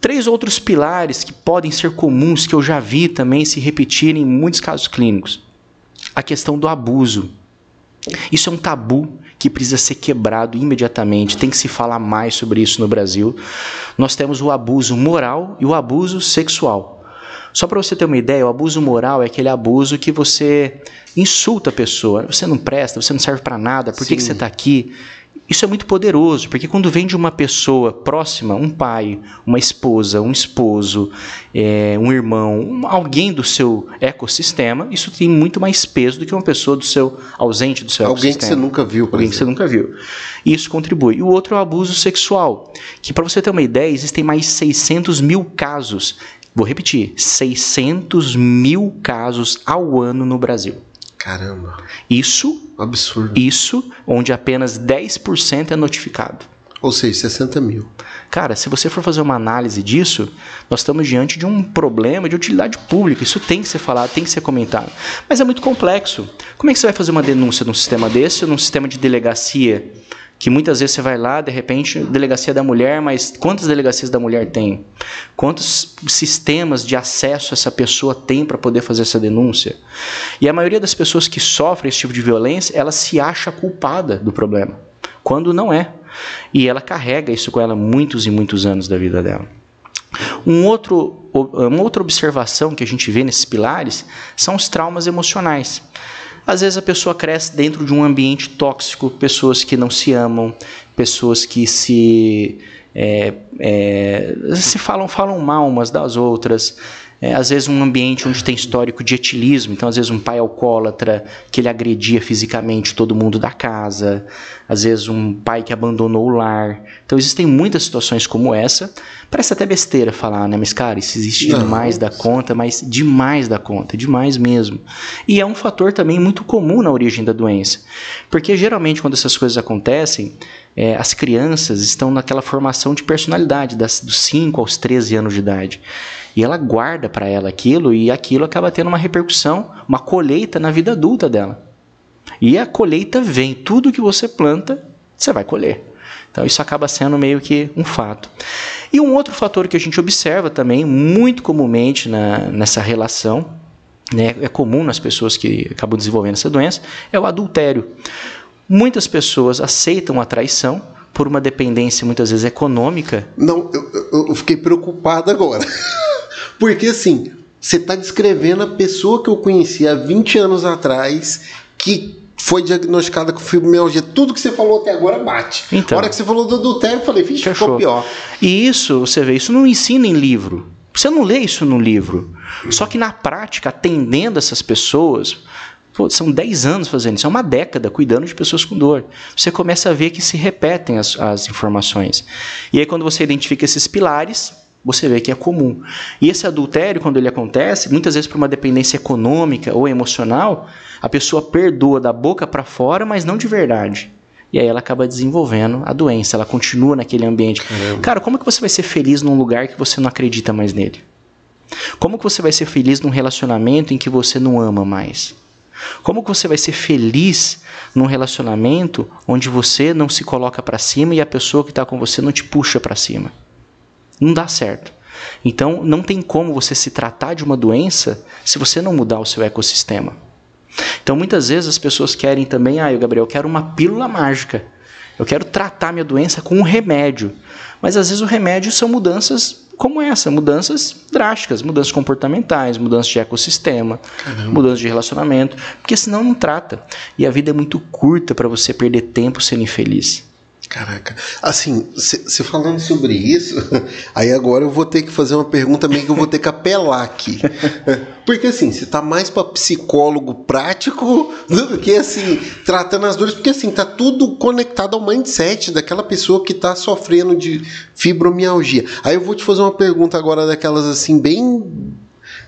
Três outros pilares que podem ser comuns, que eu já vi também se repetirem em muitos casos clínicos. A questão do abuso. Isso é um tabu que precisa ser quebrado imediatamente. Tem que se falar mais sobre isso no Brasil. Nós temos o abuso moral e o abuso sexual. Só para você ter uma ideia, o abuso moral é aquele abuso que você insulta a pessoa. Você não presta, você não serve para nada, por que, que você está aqui? Isso é muito poderoso, porque quando vem de uma pessoa próxima, um pai, uma esposa, um esposo, é, um irmão, um, alguém do seu ecossistema, isso tem muito mais peso do que uma pessoa do seu ausente do seu alguém ecossistema. Alguém que você nunca viu, por Alguém exemplo. que você nunca viu. E isso contribui. E o outro é o abuso sexual, que para você ter uma ideia, existem mais 600 mil casos. Vou repetir, 600 mil casos ao ano no Brasil. Caramba. Isso. Absurdo. Isso, onde apenas 10% é notificado. Ou seja, 60 mil. Cara, se você for fazer uma análise disso, nós estamos diante de um problema de utilidade pública. Isso tem que ser falado, tem que ser comentado. Mas é muito complexo. Como é que você vai fazer uma denúncia num sistema desse, num sistema de delegacia? Que muitas vezes você vai lá, de repente, delegacia da mulher, mas quantas delegacias da mulher tem? Quantos sistemas de acesso essa pessoa tem para poder fazer essa denúncia? E a maioria das pessoas que sofrem esse tipo de violência, ela se acha culpada do problema, quando não é. E ela carrega isso com ela muitos e muitos anos da vida dela. Um outro, uma outra observação que a gente vê nesses pilares são os traumas emocionais. Às vezes a pessoa cresce dentro de um ambiente tóxico, pessoas que não se amam, pessoas que se é, é, se falam, falam mal umas das outras, é, às vezes um ambiente onde tem histórico de etilismo, então às vezes um pai alcoólatra que ele agredia fisicamente todo mundo da casa, às vezes um pai que abandonou o lar. Então existem muitas situações como essa. Parece até besteira falar, né? Mas cara, isso existe Não. demais da conta, mas demais da conta, demais mesmo. E é um fator também muito comum na origem da doença, porque geralmente quando essas coisas acontecem, é, as crianças estão naquela formação de personalidade, das, dos 5 aos 13 anos de idade. E ela guarda para ela aquilo e aquilo acaba tendo uma repercussão, uma colheita na vida adulta dela. E a colheita vem, tudo que você planta, você vai colher. Então isso acaba sendo meio que um fato. E um outro fator que a gente observa também, muito comumente na, nessa relação, né, é comum nas pessoas que acabam desenvolvendo essa doença, é o adultério. Muitas pessoas aceitam a traição por uma dependência muitas vezes econômica. Não, eu, eu, fiquei preocupado agora. Porque assim, você está descrevendo a pessoa que eu conheci há 20 anos atrás que foi diagnosticada com fibromialgia. Tudo que você falou até agora bate. Então, a hora que você falou do adultério, eu falei, vixe, ficou pior. E isso, você vê, isso não ensina em livro. Você não lê isso no livro. Só que na prática, atendendo essas pessoas, Pô, são 10 anos fazendo isso, é uma década cuidando de pessoas com dor. Você começa a ver que se repetem as, as informações. E aí, quando você identifica esses pilares, você vê que é comum. E esse adultério, quando ele acontece, muitas vezes por uma dependência econômica ou emocional, a pessoa perdoa da boca para fora, mas não de verdade. E aí ela acaba desenvolvendo a doença, ela continua naquele ambiente. Caramba. Cara, como que você vai ser feliz num lugar que você não acredita mais nele? Como que você vai ser feliz num relacionamento em que você não ama mais? Como você vai ser feliz num relacionamento onde você não se coloca para cima e a pessoa que está com você não te puxa para cima? Não dá certo. Então, não tem como você se tratar de uma doença se você não mudar o seu ecossistema. Então, muitas vezes as pessoas querem também, ah, eu, Gabriel, eu quero uma pílula mágica. Eu quero tratar minha doença com um remédio. Mas às vezes o remédio são mudanças como essa, mudanças drásticas, mudanças comportamentais, mudanças de ecossistema, Caramba. mudanças de relacionamento, porque senão não trata. E a vida é muito curta para você perder tempo sendo infeliz. Caraca, assim, você falando sobre isso, aí agora eu vou ter que fazer uma pergunta meio que eu vou ter que apelar aqui. Porque assim, você tá mais para psicólogo prático do que assim, tratando as dores, porque assim, tá tudo conectado ao mindset daquela pessoa que tá sofrendo de fibromialgia. Aí eu vou te fazer uma pergunta agora daquelas assim, bem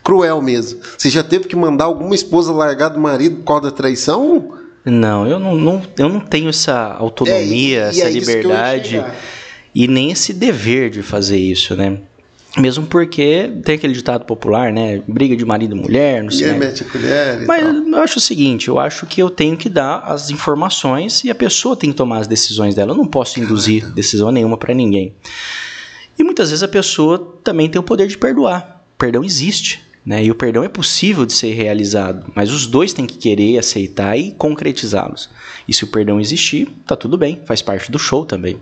cruel mesmo. Você já teve que mandar alguma esposa largar do marido por causa da traição? Não, eu não, não, eu não tenho essa autonomia, é, e, essa e é liberdade e nem esse dever de fazer isso, né? Mesmo porque tem aquele ditado popular, né? Briga de marido e mulher, não sei. Mete a colher Mas eu acho o seguinte, eu acho que eu tenho que dar as informações e a pessoa tem que tomar as decisões dela. Eu não posso induzir Caraca. decisão nenhuma para ninguém. E muitas vezes a pessoa também tem o poder de perdoar. Perdão existe. Né? E o perdão é possível de ser realizado, mas os dois têm que querer aceitar e concretizá-los. E se o perdão existir, tá tudo bem, faz parte do show também.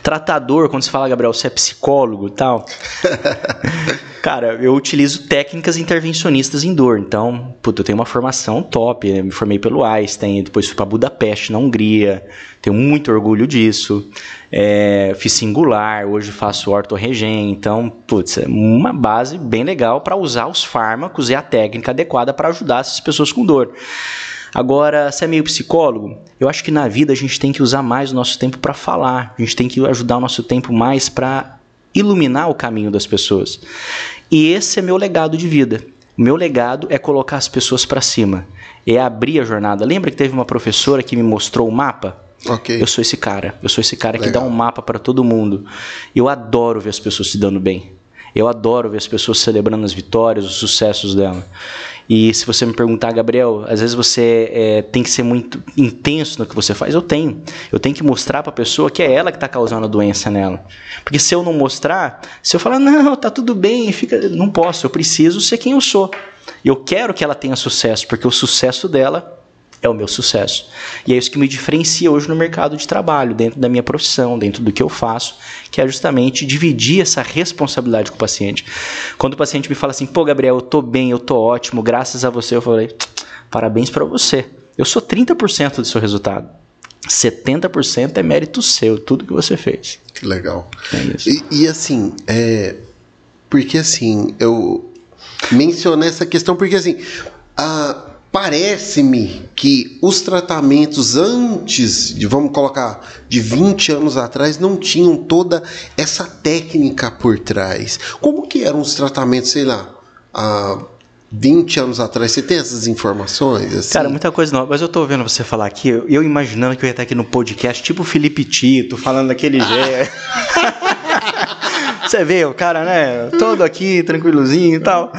Tratador, quando você fala, Gabriel, você é psicólogo e tal. Cara, eu utilizo técnicas intervencionistas em dor. Então, puta, eu tenho uma formação top. Né? Me formei pelo Einstein, depois fui para Budapeste, na Hungria. Tenho muito orgulho disso. É, fiz singular, hoje faço ortorregen. Então, putz, é uma base bem legal para usar os fármacos e a técnica adequada para ajudar essas pessoas com dor. Agora, se é meio psicólogo, eu acho que na vida a gente tem que usar mais o nosso tempo para falar. A gente tem que ajudar o nosso tempo mais para iluminar o caminho das pessoas. E esse é meu legado de vida. O meu legado é colocar as pessoas para cima, é abrir a jornada. Lembra que teve uma professora que me mostrou o mapa? Eu sou esse cara. Eu sou esse cara Legal. que dá um mapa para todo mundo. Eu adoro ver as pessoas se dando bem. Eu adoro ver as pessoas celebrando as vitórias, os sucessos dela. E se você me perguntar, Gabriel, às vezes você é, tem que ser muito intenso no que você faz. Eu tenho. Eu tenho que mostrar para a pessoa que é ela que está causando a doença nela. Porque se eu não mostrar, se eu falar, não, tá tudo bem, fica, não posso. Eu preciso ser quem eu sou. Eu quero que ela tenha sucesso, porque o sucesso dela é o meu sucesso. E é isso que me diferencia hoje no mercado de trabalho, dentro da minha profissão, dentro do que eu faço, que é justamente dividir essa responsabilidade com o paciente. Quando o paciente me fala assim, pô, Gabriel, eu tô bem, eu tô ótimo, graças a você, eu falei, parabéns para você. Eu sou 30% do seu resultado. 70% é mérito seu, tudo que você fez. Que legal. É isso. E, e assim, é, porque assim, eu mencionei essa questão porque assim, ah, parece-me que os tratamentos antes, de vamos colocar, de 20 anos atrás, não tinham toda essa técnica por trás. Como que eram os tratamentos, sei lá, há 20 anos atrás? Você tem essas informações? Assim? Cara, muita coisa não. Mas eu tô vendo você falar aqui, eu, imaginando que eu ia estar aqui no podcast, tipo o Felipe Tito, falando daquele jeito. Você vê o cara, né? Todo aqui, tranquilozinho e tal.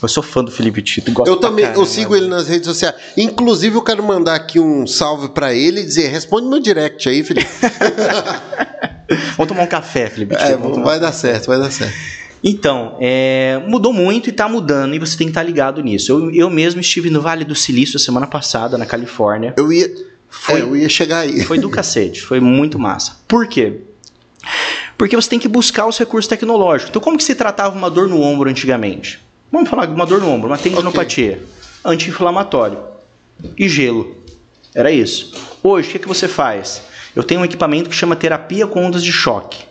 Eu sou fã do Felipe Tito. Gosto Eu também, eu caramba. sigo ele nas redes sociais. Inclusive, eu quero mandar aqui um salve pra ele e dizer: responde meu direct aí, Felipe. Vamos tomar um café, Felipe Tito. É, vamos vai dar certo, vai dar certo. Então, é, mudou muito e está mudando e você tem que estar ligado nisso. Eu, eu mesmo estive no Vale do Silício a semana passada, na Califórnia. Eu ia, Foi- é, eu ia chegar aí. Foi do cacete, foi muito massa. Por quê? Porque você tem que buscar os recursos tecnológicos. Então, como que se tratava uma dor no ombro antigamente? Vamos falar de uma dor no ombro, uma tendinopatia. Anti-inflamatório. E gelo. Era isso. Hoje, o que, que você faz? Eu tenho um equipamento que chama terapia com ondas de choque.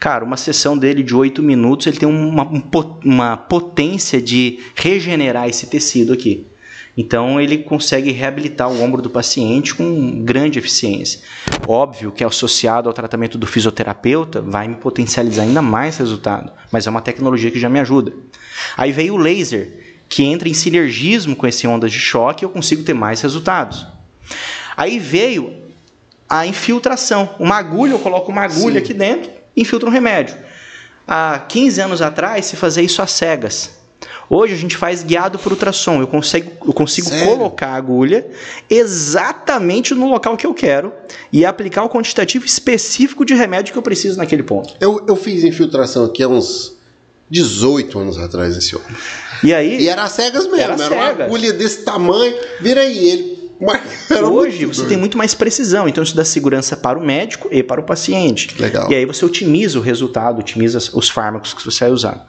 Cara, uma sessão dele de 8 minutos, ele tem uma, um uma potência de regenerar esse tecido aqui. Então ele consegue reabilitar o ombro do paciente com grande eficiência. Óbvio que associado ao tratamento do fisioterapeuta vai me potencializar ainda mais resultado, mas é uma tecnologia que já me ajuda. Aí veio o laser, que entra em sinergismo com esse ondas de choque e eu consigo ter mais resultados. Aí veio a infiltração. Uma agulha, eu coloco uma agulha Sim. aqui dentro, infiltra um remédio. Há 15 anos atrás se fazia isso às cegas. Hoje a gente faz guiado por ultrassom. Eu consigo, eu consigo Sério? colocar a agulha exatamente no local que eu quero e aplicar o quantitativo específico de remédio que eu preciso naquele ponto. Eu, eu fiz infiltração aqui há uns 18 anos atrás esse homem. E aí, E era cegas mesmo, Era era, uma cegas. agulha desse tamanho. Vira aí, ele. Hoje você doido. tem muito mais precisão, então isso dá segurança para o médico e para o paciente. Legal. E aí você otimiza o resultado, otimiza os fármacos que você vai usar.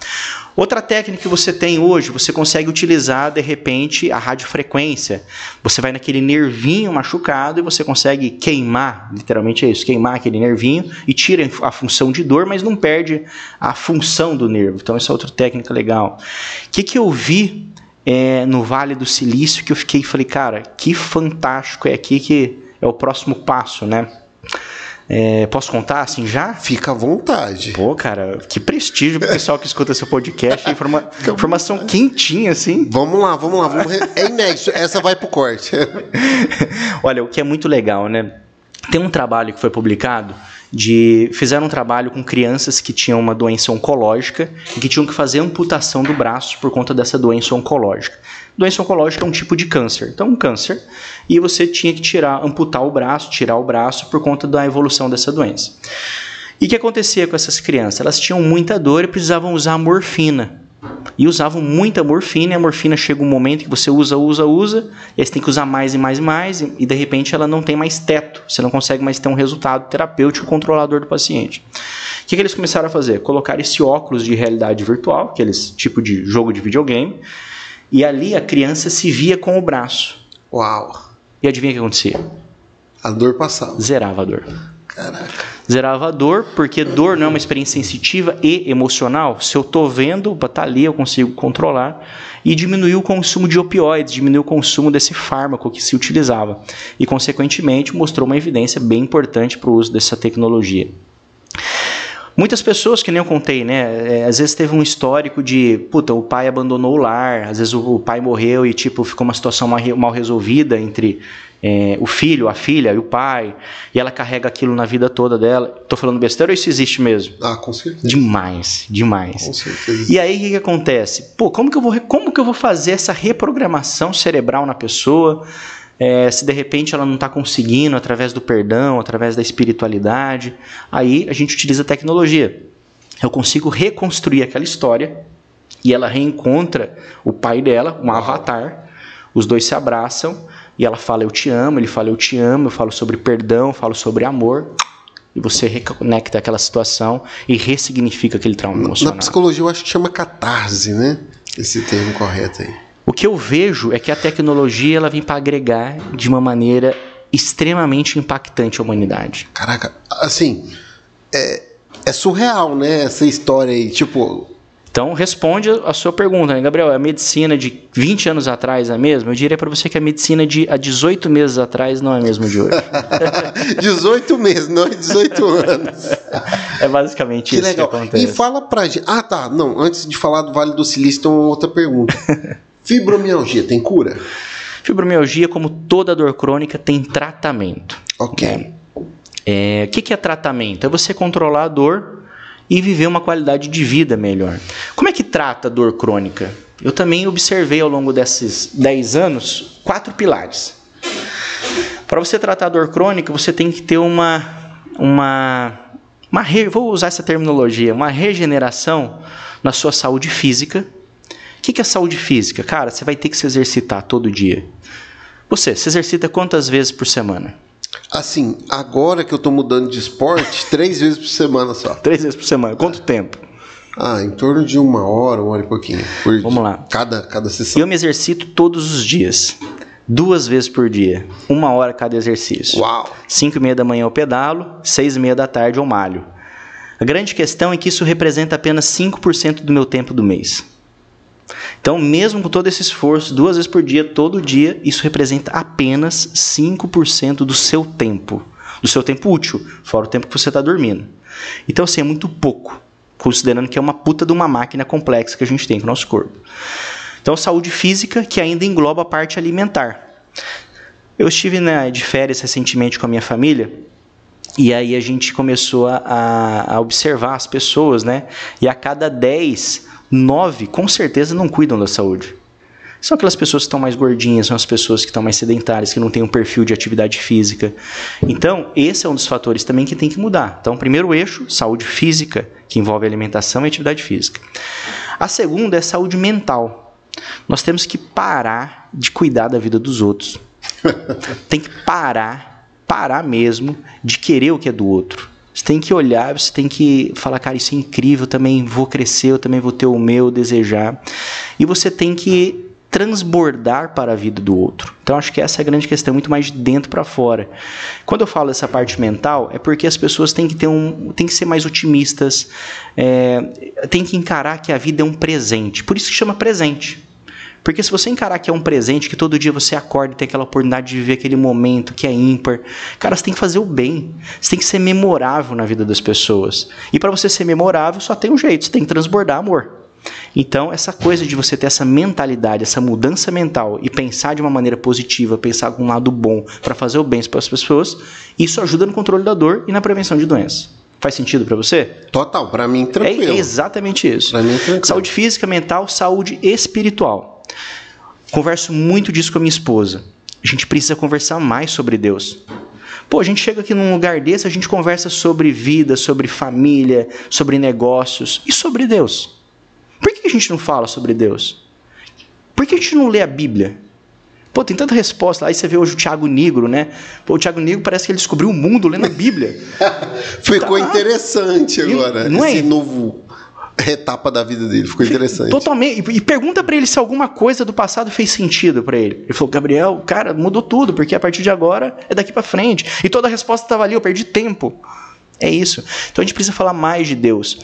Outra técnica que você tem hoje, você consegue utilizar de repente a radiofrequência. Você vai naquele nervinho machucado e você consegue queimar, literalmente é isso, queimar aquele nervinho e tira a função de dor, mas não perde a função do nervo. Então essa é outra técnica legal. O que, que eu vi é, no Vale do Silício que eu fiquei e falei, cara, que fantástico é aqui que é o próximo passo, né? É, posso contar assim já? Fica à vontade. Pô, cara, que prestígio pro pessoal que escuta seu podcast. Informa informação quentinha, assim. Vamos lá, vamos lá. Vamos É inédito. Essa vai pro corte. Olha, o que é muito legal, né? Tem um trabalho que foi publicado de fizeram um trabalho com crianças que tinham uma doença oncológica e que tinham que fazer amputação do braço por conta dessa doença oncológica. Doença oncológica é um tipo de câncer. Então, um câncer e você tinha que tirar, amputar o braço, tirar o braço por conta da evolução dessa doença. E o que acontecia com essas crianças? Elas tinham muita dor e precisavam usar morfina. E usavam muita morfina, e a morfina chega um momento que você usa, usa, usa, e aí você tem que usar mais e mais e mais, e de repente ela não tem mais teto, você não consegue mais ter um resultado terapêutico controlador do paciente. O que, que eles começaram a fazer? Colocar esse óculos de realidade virtual, aqueles tipo de jogo de videogame, e ali a criança se via com o braço. Uau. E adivinha o que acontecia? A dor passava. Zerava a dor. Caraca. Zerava a dor, porque dor não é uma experiência sensitiva e emocional. Se eu tô vendo, tá ali, eu consigo controlar. E diminuiu o consumo de opioides, diminuiu o consumo desse fármaco que se utilizava. E, consequentemente, mostrou uma evidência bem importante para o uso dessa tecnologia. Muitas pessoas, que nem eu contei, né? É, às vezes teve um histórico de, puta, o pai abandonou o lar, às vezes o, pai morreu e, tipo, ficou uma situação mal resolvida entre é, o filho, a filha e o pai, e ela carrega aquilo na vida toda dela. Tô falando besteira ou isso existe mesmo? Ah, com certeza. Demais, demais. Com certeza. E aí o que, que acontece? Pô, como que, eu vou, como que eu vou fazer essa reprogramação cerebral na pessoa? É, se de repente ela não está conseguindo através do perdão, através da espiritualidade, aí a gente utiliza a tecnologia. Eu consigo reconstruir aquela história e ela reencontra o pai dela, um avatar, os dois se abraçam e ela fala eu te amo, ele fala eu te amo, eu falo sobre perdão, eu falo sobre amor. E você reconecta aquela situação e ressignifica aquele trauma emocional. Na psicologia eu acho que chama catarse, né? Esse termo correto aí. O que eu vejo é que a tecnologia ela vem para agregar de uma maneira extremamente impactante à humanidade. Caraca, assim, é, é surreal, né? Essa história aí. Tipo, Então responde a sua pergunta, né, Gabriel? A medicina de 20 anos atrás é a mesma? Eu diria para você que a medicina de há 18 meses atrás não é a mesma de hoje. 18 meses, não é 18 anos. é basicamente Que isso legal. que acontece. E fala pra gente. Ah, tá. Não, antes de falar do Vale do Silício, tem uma outra pergunta. Fibromialgia tem cura? Fibromialgia, como toda dor crônica, tem tratamento. Ok. É, o que, que é tratamento? É você controlar a dor e viver uma qualidade de vida melhor. Como é que trata a dor crônica? Eu também observei ao longo desses 10 anos quatro pilares. Para você tratar a dor crônica, você tem que ter uma, uma, uma vou usar essa terminologia, uma regeneração na sua saúde física. O que é saúde física? Cara, você vai ter que se exercitar todo dia. Você se exercita quantas vezes por semana? Assim, agora que eu tô mudando de esporte, três vezes por semana só. Três vezes por semana. Quanto tempo? Ah, em torno de uma hora, uma hora e pouquinho. Por Vamos lá. Cada, cada sessão. Eu me exercito todos os dias. Duas vezes por dia. Uma hora cada exercício. Uau! Cinco e meia da manhã eu pedalo, seis e meia da tarde eu malho. A grande questão é que isso representa apenas 5% do meu tempo do mês. Então, mesmo com todo esse esforço, duas vezes por dia, todo dia, isso representa apenas 5% do seu tempo. Do seu tempo útil, fora o tempo que você está dormindo. Então, assim, é muito pouco, considerando que é uma puta de uma máquina complexa que a gente tem com o nosso corpo. Então, saúde física que ainda engloba a parte alimentar. Eu estive né, de férias recentemente com a minha família e aí a gente começou a, a- observar as pessoas, né? E a cada 10, 9 com certeza não cuidam da saúde. São aquelas pessoas que estão mais gordinhas, são as pessoas que estão mais sedentárias, que não têm um perfil de atividade física. Então, esse é um dos fatores também que tem que mudar. Então, primeiro eixo, saúde física, que envolve alimentação e atividade física. A segunda é saúde mental. Nós temos que parar de cuidar da vida dos outros. tem que parar, parar mesmo de querer o que é do outro. Você tem que olhar, você tem que falar, cara, isso é incrível, eu também vou crescer, eu também vou ter o meu, desejar. E você tem que transbordar para a vida do outro. Então acho que essa é a grande questão, muito mais de dentro para fora. Quando eu falo dessa parte mental, é porque as pessoas têm que ter um, têm que ser mais otimistas, é, têm que encarar que a vida é um presente. Por isso que chama presente. Porque se você encarar que é um presente, que todo dia você acorda e tem aquela oportunidade de viver aquele momento que é ímpar, cara, você tem que fazer o bem. Você tem que ser memorável na vida das pessoas. E para você ser memorável, só tem um jeito, você tem que transbordar amor. Então, essa coisa de você ter essa mentalidade, essa mudança mental e pensar de uma maneira positiva, pensar com um lado bom para fazer o bem para as pessoas, isso ajuda no controle da dor e na prevenção de doenças. Faz sentido para você? Total, pra mim tranquilo. é exatamente isso. Pra mim tranquilo. Saúde física, mental, saúde espiritual. Converso muito disso com a minha esposa. A gente precisa conversar mais sobre Deus. Pô, a gente chega aqui num lugar desse, a gente conversa sobre vida, sobre família, sobre negócios e sobre Deus. Por que a gente não fala sobre Deus? Por que a gente não lê a Bíblia? Pô, tem tanta resposta. Aí você vê hoje o Tiago Negro, né? Pô, o Tiago Negro parece que ele descobriu o mundo lendo a Bíblia. Ficou tá. interessante agora. Não esse é? novo etapa da vida dele. Ficou interessante. Totalmente. E pergunta para ele se alguma coisa do passado fez sentido para ele. Ele falou: Gabriel, cara, mudou tudo, porque a partir de agora é daqui para frente. E toda a resposta estava ali, eu perdi tempo. É isso. Então a gente precisa falar mais de Deus.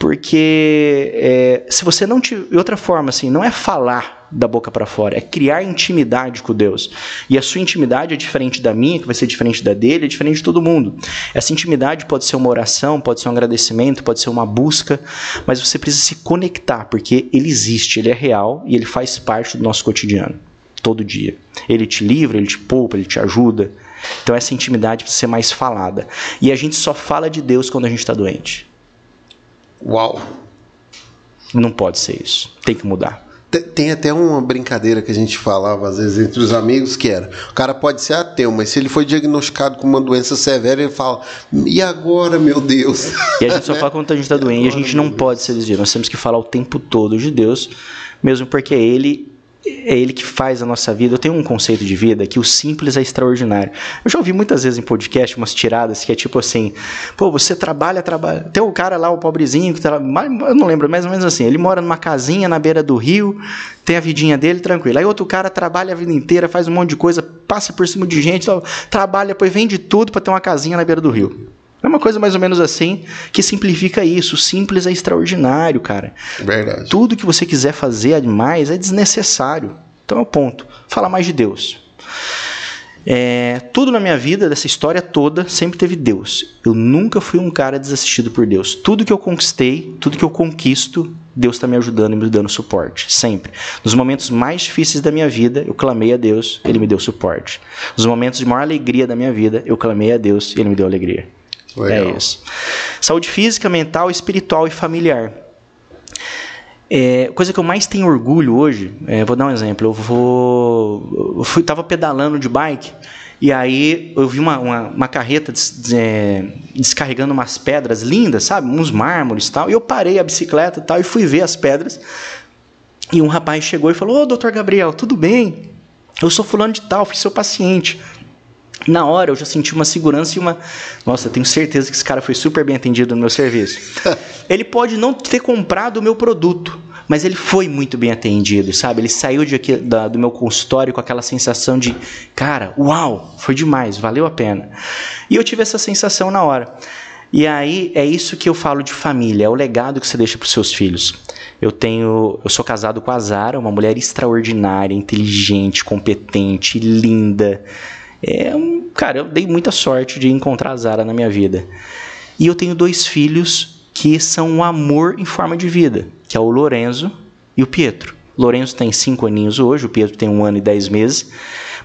Porque é, se você não te. De outra forma, assim, não é falar da boca para fora, é criar intimidade com Deus. E a sua intimidade é diferente da minha, que vai ser diferente da dele, é diferente de todo mundo. Essa intimidade pode ser uma oração, pode ser um agradecimento, pode ser uma busca, mas você precisa se conectar, porque ele existe, ele é real e ele faz parte do nosso cotidiano, todo dia. Ele te livra, ele te poupa, ele te ajuda. Então essa intimidade precisa ser mais falada. E a gente só fala de Deus quando a gente está doente. Uau! Não pode ser isso. Tem que mudar. Tem até uma brincadeira que a gente falava às vezes entre os amigos que era: o cara pode ser ateu, mas se ele foi diagnosticado com uma doença severa, ele fala: e agora, meu Deus? E a gente só fala quando a gente está doente e a gente não pode ser desviado. Nós temos que falar o tempo todo de Deus, mesmo porque Ele é ele que faz a nossa vida. Eu tenho um conceito de vida que o simples é extraordinário. Eu já ouvi muitas vezes em podcast umas tiradas que é tipo assim: pô, você trabalha, trabalha. Tem o cara lá, o pobrezinho, que tá, eu não lembro, mais ou menos assim. Ele mora numa casinha na beira do rio, tem a vidinha dele tranquilo. Aí outro cara trabalha a vida inteira, faz um monte de coisa, passa por cima de gente, trabalha, depois vende tudo para ter uma casinha na beira do rio. É uma coisa mais ou menos assim que simplifica isso. Simples é extraordinário, cara. Verdade. Tudo que você quiser fazer mais é desnecessário. Então é o ponto. Fala mais de Deus. É, tudo na minha vida, dessa história toda, sempre teve Deus. Eu nunca fui um cara desassistido por Deus. Tudo que eu conquistei, tudo que eu conquisto, Deus está me ajudando e me dando suporte. Sempre. Nos momentos mais difíceis da minha vida, eu clamei a Deus, Ele me deu suporte. Nos momentos de maior alegria da minha vida, eu clamei a Deus e Ele me deu alegria. É isso. Saúde física, mental, espiritual e familiar. É, coisa que eu mais tenho orgulho hoje, é, vou dar um exemplo. Eu vou, eu fui, tava pedalando de bike e aí eu vi uma, uma, uma carreta des, é, descarregando umas pedras lindas, sabe, uns mármores tal. E eu parei a bicicleta tal e fui ver as pedras. E um rapaz chegou e falou: Ô, doutor Gabriel, tudo bem? Eu sou fulano de tal, fui seu paciente. Na hora eu já senti uma segurança e uma. Nossa, tenho certeza que esse cara foi super bem atendido no meu serviço. ele pode não ter comprado o meu produto, mas ele foi muito bem atendido, sabe? Ele saiu de aqui, da, do meu consultório com aquela sensação de, cara, uau, foi demais, valeu a pena. E eu tive essa sensação na hora. E aí é isso que eu falo de família, é o legado que você deixa para os seus filhos. Eu tenho, eu sou casado com a Zara, uma mulher extraordinária, inteligente, competente, linda é um, cara, eu dei muita sorte de encontrar a Zara na minha vida. E eu tenho dois filhos que são um amor em forma de vida, que é o Lorenzo e o Pietro. Lorenzo tem cinco aninhos hoje, o Pietro tem um ano e dez meses.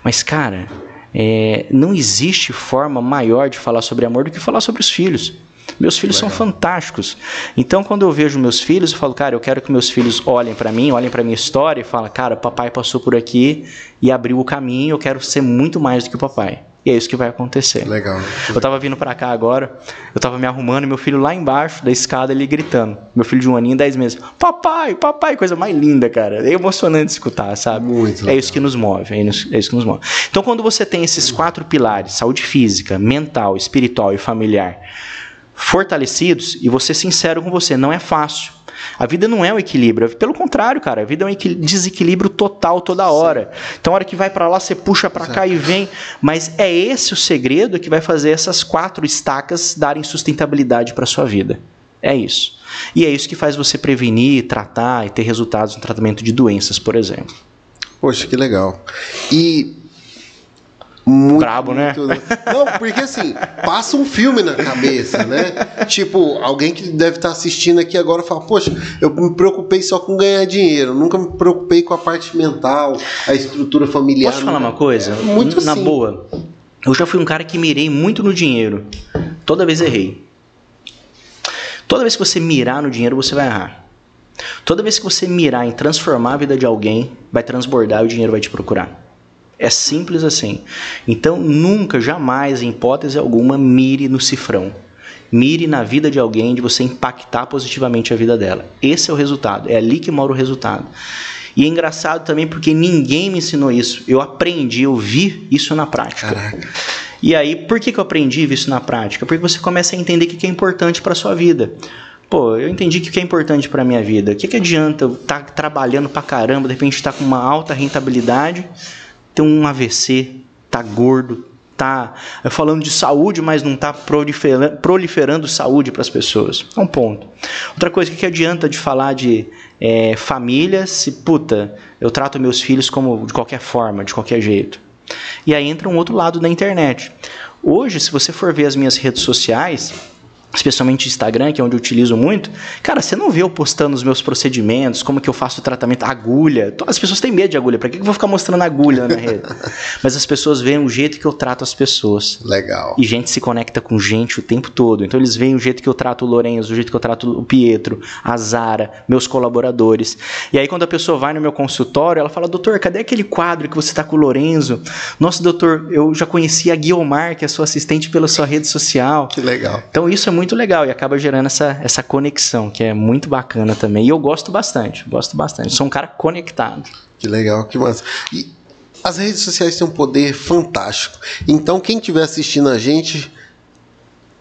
Mas, cara, é, não existe forma maior de falar sobre amor do que falar sobre os filhos. Meus filhos Legal. são fantásticos. Então, quando eu vejo meus filhos, eu falo, cara, eu quero que meus filhos olhem para mim, olhem para minha história e falem, cara, papai passou por aqui e abriu o caminho, eu quero ser muito mais do que o papai. E é isso que vai acontecer. Legal. Eu tava vindo para cá agora, eu tava me arrumando e meu filho lá embaixo da escada, ele gritando. Meu filho de um aninho, dez meses. Papai, papai, coisa mais linda, cara. É emocionante escutar, sabe? Muito legal. É isso que nos move, é isso que nos move. Então, quando você tem esses quatro pilares, saúde física, mental, espiritual e familiar, fortalecidos e você sincero com você, não é fácil. A vida não é um equilíbrio, pelo contrário, cara, a vida é um desequilíbrio total toda hora. Então, a hora que vai para lá, você puxa para cá e vem. Mas é esse o segredo que vai fazer essas quatro estacas darem sustentabilidade para sua vida. É isso. E é isso que faz você prevenir, tratar e ter resultados no tratamento de doenças, por exemplo. Poxa, que legal. E muito, Brabo, né? muito, né? Não, porque assim, passa um filme na cabeça, né? Tipo, alguém que deve estar assistindo aqui agora fala: Poxa, eu me preocupei só com ganhar dinheiro, nunca me preocupei com a parte mental, a estrutura familiar. Posso falar uma coisa? É, muito Na assim. boa. Eu já fui um cara que mirei muito no dinheiro. Toda vez errei. Toda vez que você mirar no dinheiro, você vai errar. Toda vez que você mirar em transformar a vida de alguém, vai transbordar e o dinheiro vai te procurar. É simples assim. Então, nunca, jamais, em hipótese alguma, mire no cifrão. Mire na vida de alguém, de você impactar positivamente a vida dela. Esse é o resultado. É ali que mora o resultado. E é engraçado também porque ninguém me ensinou isso. Eu aprendi, eu vi isso na prática. Caraca. E aí, por que, que eu aprendi isso na prática? Porque você começa a entender o que é importante para sua vida. Pô, eu entendi o que é importante para minha vida. O que, que adianta eu estar tá trabalhando para caramba, de repente estar tá com uma alta rentabilidade, ter um AVC, tá gordo, tá falando de saúde, mas não tá proliferando, proliferando saúde para as pessoas. É um ponto. Outra coisa, o que, que adianta de falar de é, família se, puta, eu trato meus filhos como de qualquer forma, de qualquer jeito. E aí entra um outro lado da internet. Hoje, se você for ver as minhas redes sociais, especialmente Instagram, que é onde eu utilizo muito, cara, você não vê eu postando os meus procedimentos, como que eu faço o tratamento, agulha. As pessoas têm medo de agulha, para que eu vou ficar mostrando agulha na rede? Mas as pessoas veem o jeito que eu trato as pessoas. Legal. E gente se conecta com gente o tempo todo. Então eles veem o jeito que eu trato o Lourenço, o jeito que eu trato o Pietro, a Zara, meus colaboradores. E aí quando a pessoa vai no meu consultório, ela fala: "Doutor, cadê aquele quadro que você tá com o Lourenço? Nossa, doutor, eu já conheci a Guiomar, que é sua assistente pela sua rede social". Que legal. Então isso é muito muito legal e acaba gerando essa, essa conexão, que é muito bacana também. E eu gosto bastante, gosto bastante. Sou um cara conectado. Que legal, que massa. E as redes sociais têm um poder fantástico. Então, quem estiver assistindo a gente,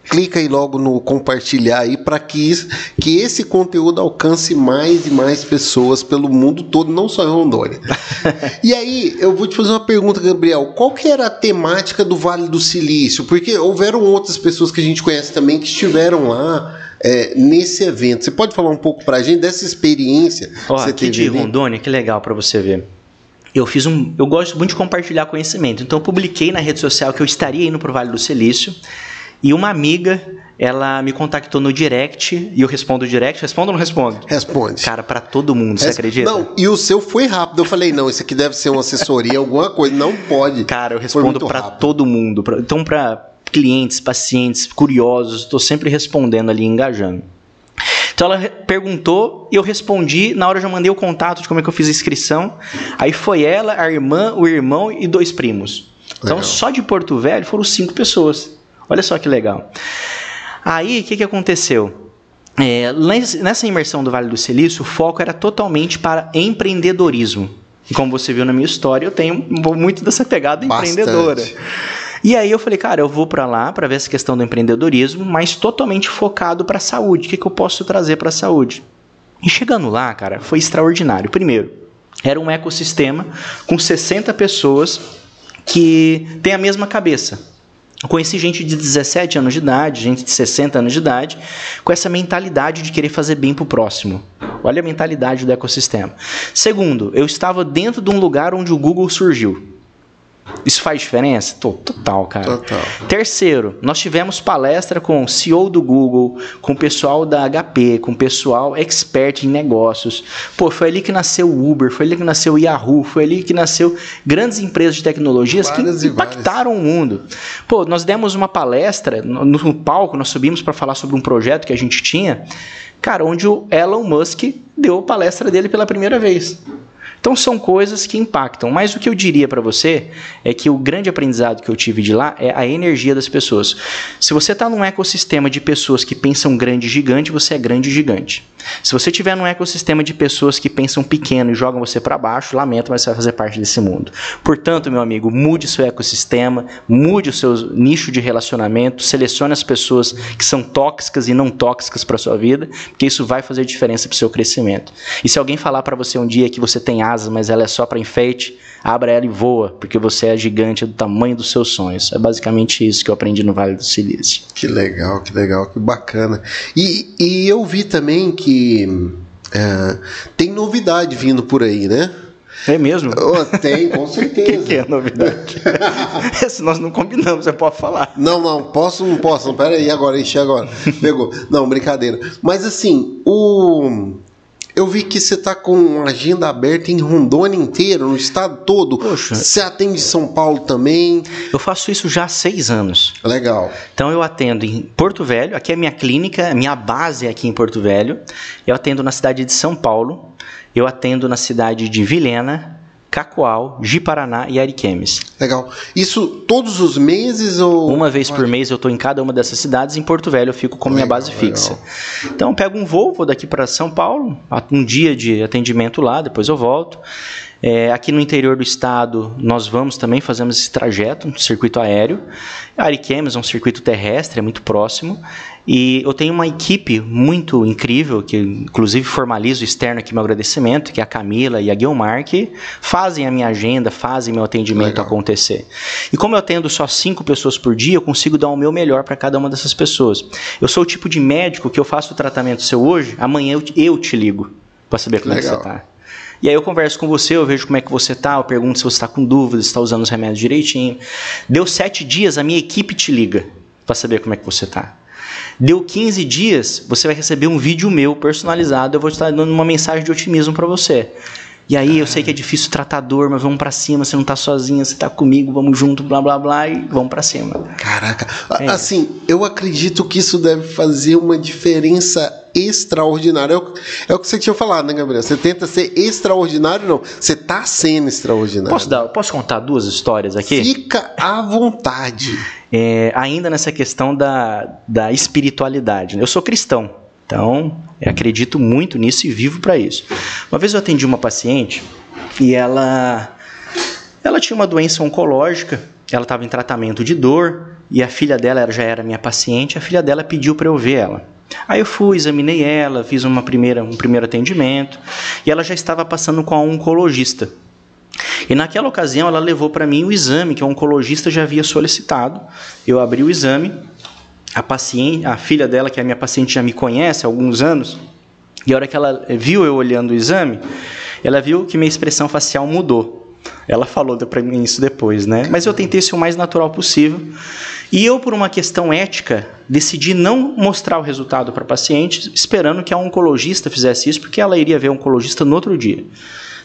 clica aí logo no compartilhar aí para que, que esse conteúdo alcance mais e mais pessoas pelo mundo todo, não só em Rondônia. e aí, eu vou te fazer uma pergunta, Gabriel. Qual que era a temática do Vale do Silício? Porque houveram outras pessoas que a gente conhece também que estiveram lá é, nesse evento. Você pode falar um pouco para a gente dessa experiência Ó, que você aqui teve de ali? Rondônia, que legal para você ver eu fiz um. Eu gosto muito de compartilhar conhecimento. Então eu publiquei na rede social que eu estaria indo para o Vale do Silício. E uma amiga, ela me contactou no direct e eu respondo direct. Respondo ou não respondo? Responde. Cara, para todo mundo, você acredita? Não, e o seu foi rápido. Eu falei, não, isso aqui deve ser uma assessoria, alguma coisa. Não pode. Cara, eu respondo para todo mundo. Pra, então, para clientes, pacientes, curiosos, estou sempre respondendo ali, engajando. Então ela perguntou e eu respondi. Na hora eu já mandei o contato de como é que eu fiz a inscrição. Aí foi ela, a irmã, o irmão e dois primos. Então Legal. só de Porto Velho foram cinco pessoas. Olha só que legal. Aí, o que, que aconteceu? É, nessa imersão do Vale do Silício, o foco era totalmente para empreendedorismo. E como você viu na minha história, eu tenho muito dessa pegada Bastante. empreendedora. E aí eu falei, cara, eu vou para lá para ver essa questão do empreendedorismo, mas totalmente focado para a saúde. O que, que eu posso trazer para a saúde? E chegando lá, cara, foi extraordinário. Primeiro, era um ecossistema com 60 pessoas que têm a mesma cabeça. Conheci gente de 17 anos de idade, gente de 60 anos de idade, com essa mentalidade de querer fazer bem para o próximo. Olha a mentalidade do ecossistema. Segundo, eu estava dentro de um lugar onde o Google surgiu. Isso faz diferença? Total, cara. Total. Terceiro, nós tivemos palestra com o CEO do Google, com o pessoal da HP, com o pessoal expert em negócios. Pô, foi ali que nasceu o Uber, foi ali que nasceu o Yahoo, foi ali que nasceu grandes empresas de tecnologias várias que impactaram o mundo. Pô, nós demos uma palestra no, no palco, nós subimos para falar sobre um projeto que a gente tinha, cara, onde o Elon Musk deu a palestra dele pela primeira vez. Então são coisas que impactam. Mas o que eu diria para você é que o grande aprendizado que eu tive de lá é a energia das pessoas. Se você está num ecossistema de pessoas que pensam grande e gigante, você é grande e gigante. Se você estiver num ecossistema de pessoas que pensam pequeno e jogam você para baixo, lamento, mas você vai fazer parte desse mundo. Portanto, meu amigo, mude seu ecossistema, mude o seu nicho de relacionamento, selecione as pessoas que são tóxicas e não tóxicas para sua vida, porque isso vai fazer diferença para o seu crescimento. E se alguém falar para você um dia que você tem asa, mas ela é só para enfeite, abra ela e voa, porque você é gigante do tamanho dos seus sonhos. É basicamente isso que eu aprendi no Vale do Silício. Que legal, que legal, que bacana. E, e eu vi também que é, tem novidade vindo por aí, né? É mesmo? Oh, tem, com certeza. O que, que, é novidade? Se nós não combinamos, você pode falar. Não, não, posso, não posso. Pera aí, agora, enchi agora. Pegou. Não, brincadeira. Mas assim, o eu vi que você está com uma agenda aberta em Rondônia inteiro, no estado todo. Poxa. Você atende em São Paulo também? Eu faço isso já há seis anos. Legal. Então eu atendo em Porto Velho, aqui é a minha clínica, minha base é aqui em Porto Velho. Eu atendo na cidade de São Paulo, eu atendo na cidade de Vilhena, Cacoal, Ji-Paraná e Ariquemes. Legal. Isso todos os meses ou. Uma vez por mês eu estou em cada uma dessas cidades. Em Porto Velho eu fico como minha base fixa. Então eu pego um voo, vou daqui para São Paulo, um dia de atendimento lá, depois eu volto. É, aqui no interior do estado, nós vamos também, fazemos esse trajeto, um circuito aéreo. Ariquemes é um circuito terrestre, é muito próximo. E eu tenho uma equipe muito incrível, que inclusive formalizo externo aqui meu agradecimento, que é a Camila e a Guilmar, que fazem a minha agenda, fazem meu atendimento Legal. acontecer. E como eu atendo só cinco pessoas por dia, eu consigo dar o meu melhor para cada uma dessas pessoas. Eu sou o tipo de médico que eu faço o tratamento seu hoje, amanhã eu te, eu te ligo para saber como Legal. é que você está. E aí eu converso com você, eu vejo como é que você tá, eu pergunto se você está com dúvidas, se está usando os remédios direitinho. Deu sete dias, a minha equipe te liga para saber como é que você tá. Deu 15 dias, você vai receber um vídeo meu personalizado, eu vou estar dando uma mensagem de otimismo para você. E aí eu sei que é difícil tratar dor, mas vamos para cima, você não tá sozinha, você tá comigo, vamos junto, blá blá blá e vamos para cima. Caraca. É. Assim, eu acredito que isso deve fazer uma diferença extraordinária. É o, é o que você tinha falado, né, Gabriel? Você tenta ser extraordinário, não. Você tá sendo extraordinário. Posso, dar, posso contar duas histórias aqui? Fica à vontade. É, ainda nessa questão da, da espiritualidade. Né? Eu sou cristão. Então, acredito muito nisso e vivo para isso. Uma vez eu atendi uma paciente e ela ela tinha uma doença oncológica, ela estava em tratamento de dor e a filha dela já era minha paciente, a filha dela pediu para eu ver ela. Aí eu fui, examinei ela, fiz uma primeira, um primeiro atendimento e ela já estava passando com a oncologista. E naquela ocasião ela levou para mim o exame que o oncologista já havia solicitado. Eu abri o exame a paciente, a filha dela, que é a minha paciente, já me conhece há alguns anos, e a hora que ela viu eu olhando o exame, ela viu que minha expressão facial mudou. Ela falou para mim isso depois, né? Mas eu tentei ser o mais natural possível. E eu, por uma questão ética, decidi não mostrar o resultado para a paciente, esperando que a oncologista fizesse isso, porque ela iria ver o oncologista no outro dia.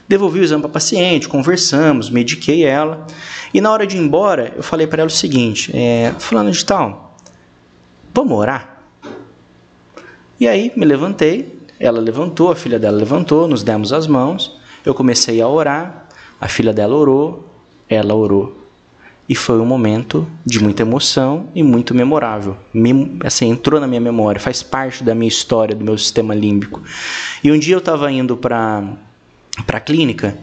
Devolvi o exame para a paciente, conversamos, mediquei ela. E na hora de ir embora, eu falei para ela o seguinte: é, Fulano de Tal, Vamos orar? E aí me levantei, ela levantou, a filha dela levantou, nos demos as mãos, eu comecei a orar, a filha dela orou, ela orou. E foi um momento de muita emoção e muito memorável. Me, assim, entrou na minha memória, faz parte da minha história, do meu sistema límbico. E um dia eu estava indo para a clínica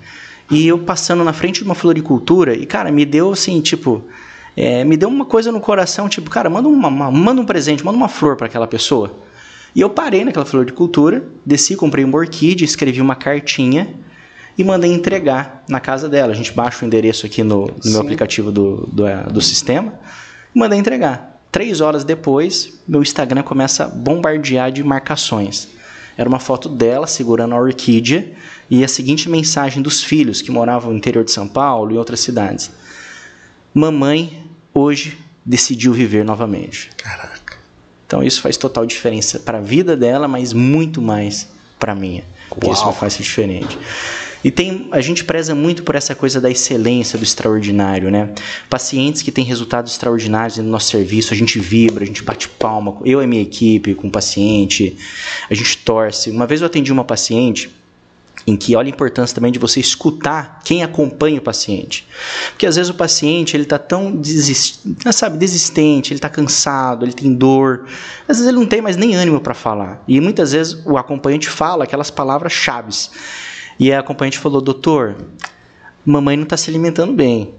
e eu passando na frente de uma floricultura e, cara, me deu assim, tipo, é, me deu uma coisa no coração, tipo, cara, manda, uma, uma manda um presente, manda uma flor para aquela pessoa. E eu parei naquela flor de cultura, desci, comprei uma orquídea, escrevi uma cartinha e mandei entregar na casa dela. A gente baixa o endereço aqui no, no meu aplicativo do, do, é, do sistema e mandei entregar. Três horas depois, meu Instagram começa a bombardear de marcações. Era uma foto dela segurando a orquídea e a seguinte mensagem dos filhos que moravam no interior de São Paulo e outras cidades. Mamãe hoje decidiu viver novamente. Caraca. Então isso faz total diferença para a vida dela, mas muito mais para a minha. Porque isso faz diferente. E tem, a gente preza muito por essa coisa da excelência, do extraordinário, né? Pacientes que têm resultados extraordinários no nosso serviço, a gente vibra, a gente bate palma. Eu e minha equipe, com o paciente, a gente torce. Uma vez eu atendi uma paciente em que olha a importância também de você escutar quem acompanha o paciente. Porque às vezes o paciente ele está tão desist... sabe, desistente, ele está cansado, ele tem dor, às vezes ele não tem mais nem ânimo para falar. E muitas vezes o acompanhante fala aquelas palavras chaves. E a acompanhante falou: Doutor, mamãe não está se alimentando bem.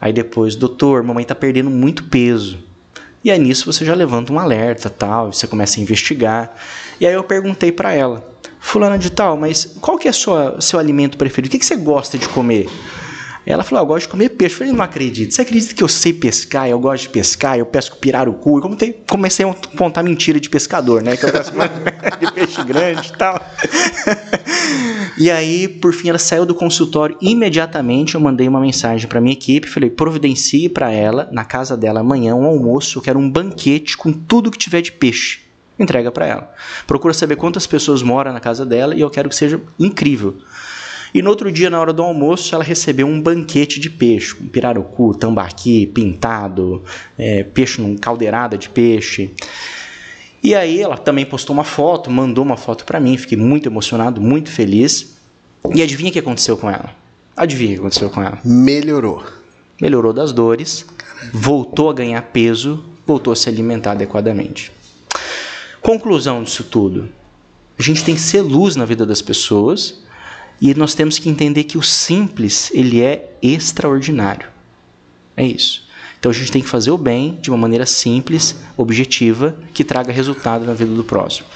Aí depois, doutor, mamãe está perdendo muito peso. E aí nisso você já levanta um alerta, tal, você começa a investigar. E aí eu perguntei para ela: fulana de tal, mas qual que é o seu alimento preferido? O que, que você gosta de comer? Ela falou, ah, eu gosto de comer peixe. Eu falei, não acredito. Você acredita que eu sei pescar, eu gosto de pescar, eu pesco pirarucu? E comecei a contar mentira de pescador, né? Que eu pesco de peixe grande e tal. e aí, por fim, ela saiu do consultório. Imediatamente eu mandei uma mensagem para minha equipe. Falei, providencie para ela, na casa dela amanhã, um almoço. Eu quero um banquete com tudo que tiver de peixe entrega para ela. Procura saber quantas pessoas moram na casa dela e eu quero que seja incrível. E no outro dia, na hora do almoço, ela recebeu um banquete de peixe, um pirarucu, tambaqui, pintado, é, peixe num caldeirada de peixe. E aí ela também postou uma foto, mandou uma foto para mim, fiquei muito emocionado, muito feliz. E adivinha o que aconteceu com ela? Adivinha o que aconteceu com ela? Melhorou. Melhorou das dores, voltou a ganhar peso, voltou a se alimentar adequadamente. Conclusão disso tudo: a gente tem que ser luz na vida das pessoas e nós temos que entender que o simples ele é extraordinário. É isso. Então a gente tem que fazer o bem de uma maneira simples, objetiva, que traga resultado na vida do próximo.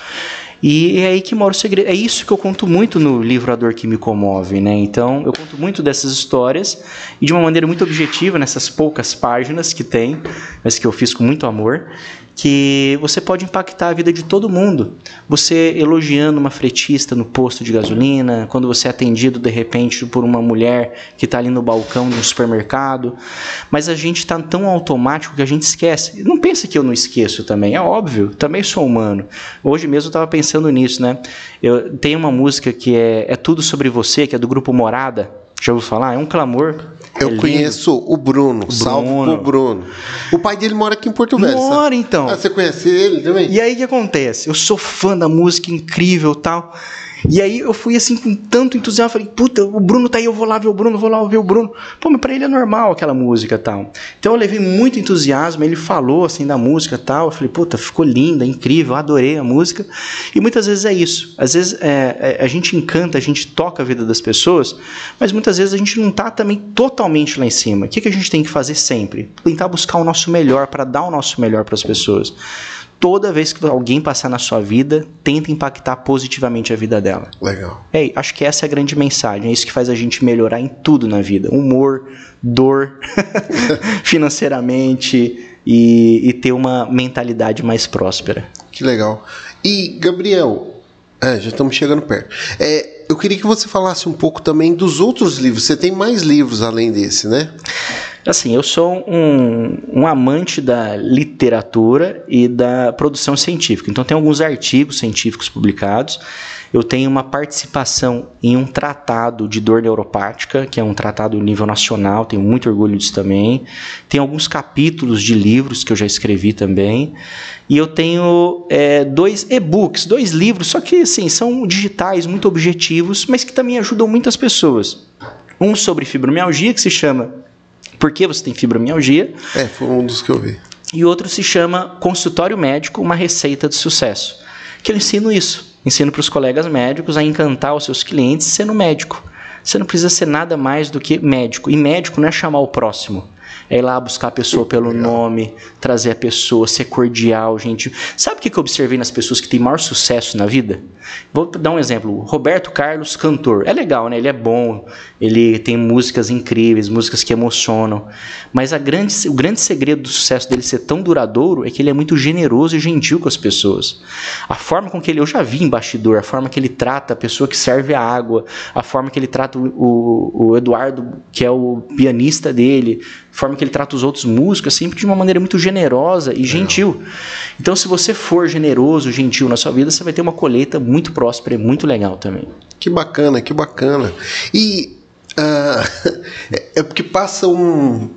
E é aí que mora o segredo. É isso que eu conto muito no livro A Dor que Me Comove, né? Então, eu conto muito dessas histórias e de uma maneira muito objetiva, nessas poucas páginas que tem, mas que eu fiz com muito amor que você pode impactar a vida de todo mundo. Você elogiando uma fretista no posto de gasolina, quando você é atendido de repente por uma mulher que está ali no balcão de um supermercado. Mas a gente está tão automático que a gente esquece. Não pensa que eu não esqueço também, é óbvio, também sou humano. Hoje mesmo eu estava pensando nisso, né? Eu tenho uma música que é, é Tudo Sobre Você, que é do grupo Morada. Já ouviu falar? É um clamor. Eu é conheço o Bruno, o salve Bruno. pro Bruno. O pai dele mora aqui em Porto Velho. Mora, sabe? então. Ah, você conhece ele também? E aí o que acontece? Eu sou fã da música incrível tal. E aí eu fui assim com tanto entusiasmo, falei, puta, o Bruno tá aí, eu vou lá ver o Bruno, vou lá ver o Bruno. Pô, mas pra ele é normal aquela música tal. Então eu levei muito entusiasmo, ele falou assim da música tal, eu falei, puta, ficou linda, incrível, adorei a música. E muitas vezes é isso. Às vezes é, é, a gente encanta, a gente toca a vida das pessoas, mas muitas vezes a gente não tá também totalmente lá em cima. O que, que a gente tem que fazer sempre? Tentar buscar o nosso melhor, para dar o nosso melhor para as pessoas toda vez que alguém passar na sua vida, tenta impactar positivamente a vida dela. Legal. É, acho que essa é a grande mensagem. É isso que faz a gente melhorar em tudo na vida: humor, dor, financeiramente e, e, ter uma mentalidade mais próspera. Que legal. E, Gabriel, é, já estamos chegando perto. É, eu queria que você falasse um pouco também dos outros livros. Você tem mais livros além desse, né? Assim, eu sou um, um, amante da literatura e da produção científica. Então, tem alguns artigos científicos publicados. Eu tenho uma participação em um tratado de dor neuropática, que é um tratado nível nacional, tenho muito orgulho disso também. Tem alguns capítulos de livros que eu já escrevi também. E eu tenho é, dois e-books, dois livros, só que assim, são digitais, muito objetivos, mas que também ajudam muitas pessoas. Um sobre fibromialgia, que se chama por que você tem fibromialgia. É, foi um dos que eu vi. E outro se chama Consultório Médico, uma receita de sucesso. Que eu ensino isso. Ensino para os colegas médicos a encantar os seus clientes sendo médico. Você não precisa ser nada mais do que médico. E médico não é chamar o próximo é ir lá buscar a pessoa pelo nome, trazer a pessoa, ser cordial, gente. Sabe o que eu observei nas pessoas que têm maior sucesso na vida? Vou dar um exemplo. Roberto Carlos, cantor. É legal, né? Ele é bom, ele tem músicas incríveis, músicas que emocionam. Mas grande, o grande segredo do sucesso dele ser tão duradouro é que ele é muito generoso e gentil com as pessoas. A forma com que ele, eu já vi em bastidor, a forma que ele trata a pessoa que serve a água, a forma que ele trata o, o, o Eduardo, que é o pianista dele, a forma que ele trata os outros músicos, sempre de uma maneira muito generosa e gentil. Então, se você for generoso, gentil na sua vida, você vai ter uma colheita muito próspera e muito legal também. Que bacana, que bacana. E uh, é porque passa um,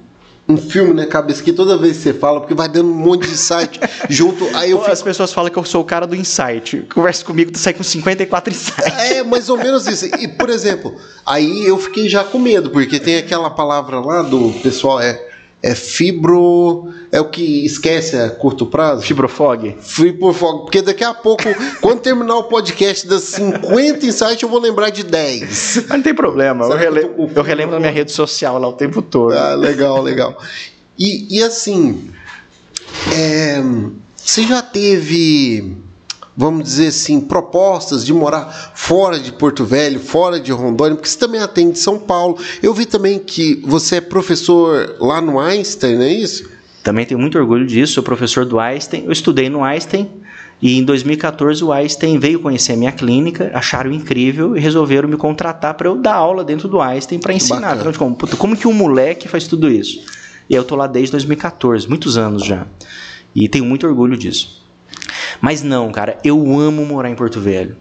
um filme na cabeça que toda vez que você fala, porque vai dando um monte de insight junto. Aí eu fico... As pessoas falam que eu sou o cara do insight. Conversa comigo, tu sai com 54 insights. É, mais ou menos isso. E, por exemplo, aí eu fiquei já com medo, porque tem aquela palavra lá do pessoal, é é fibro. É o que esquece a curto prazo? Fibrofog? Fibrofog. Porque daqui a pouco, quando terminar o podcast das 50 insights, eu vou lembrar de 10. Mas não tem problema. Eu, rele... eu, eu relembro na minha rede social lá o tempo todo. Ah, legal, legal. E, e assim, é, você já teve vamos dizer assim, propostas de morar fora de Porto Velho, fora de Rondônia, porque você também atende São Paulo. Eu vi também que você é professor lá no Einstein, não é isso? Também tenho muito orgulho disso, sou professor do Einstein. Eu estudei no Einstein e em 2014 o Einstein veio conhecer a minha clínica, acharam incrível e resolveram me contratar para eu dar aula dentro do Einstein para ensinar. Então, como, como que um moleque faz tudo isso? E eu tô lá desde 2014, muitos anos já. E tenho muito orgulho disso. Mas não, cara, eu amo morar em Porto Velho.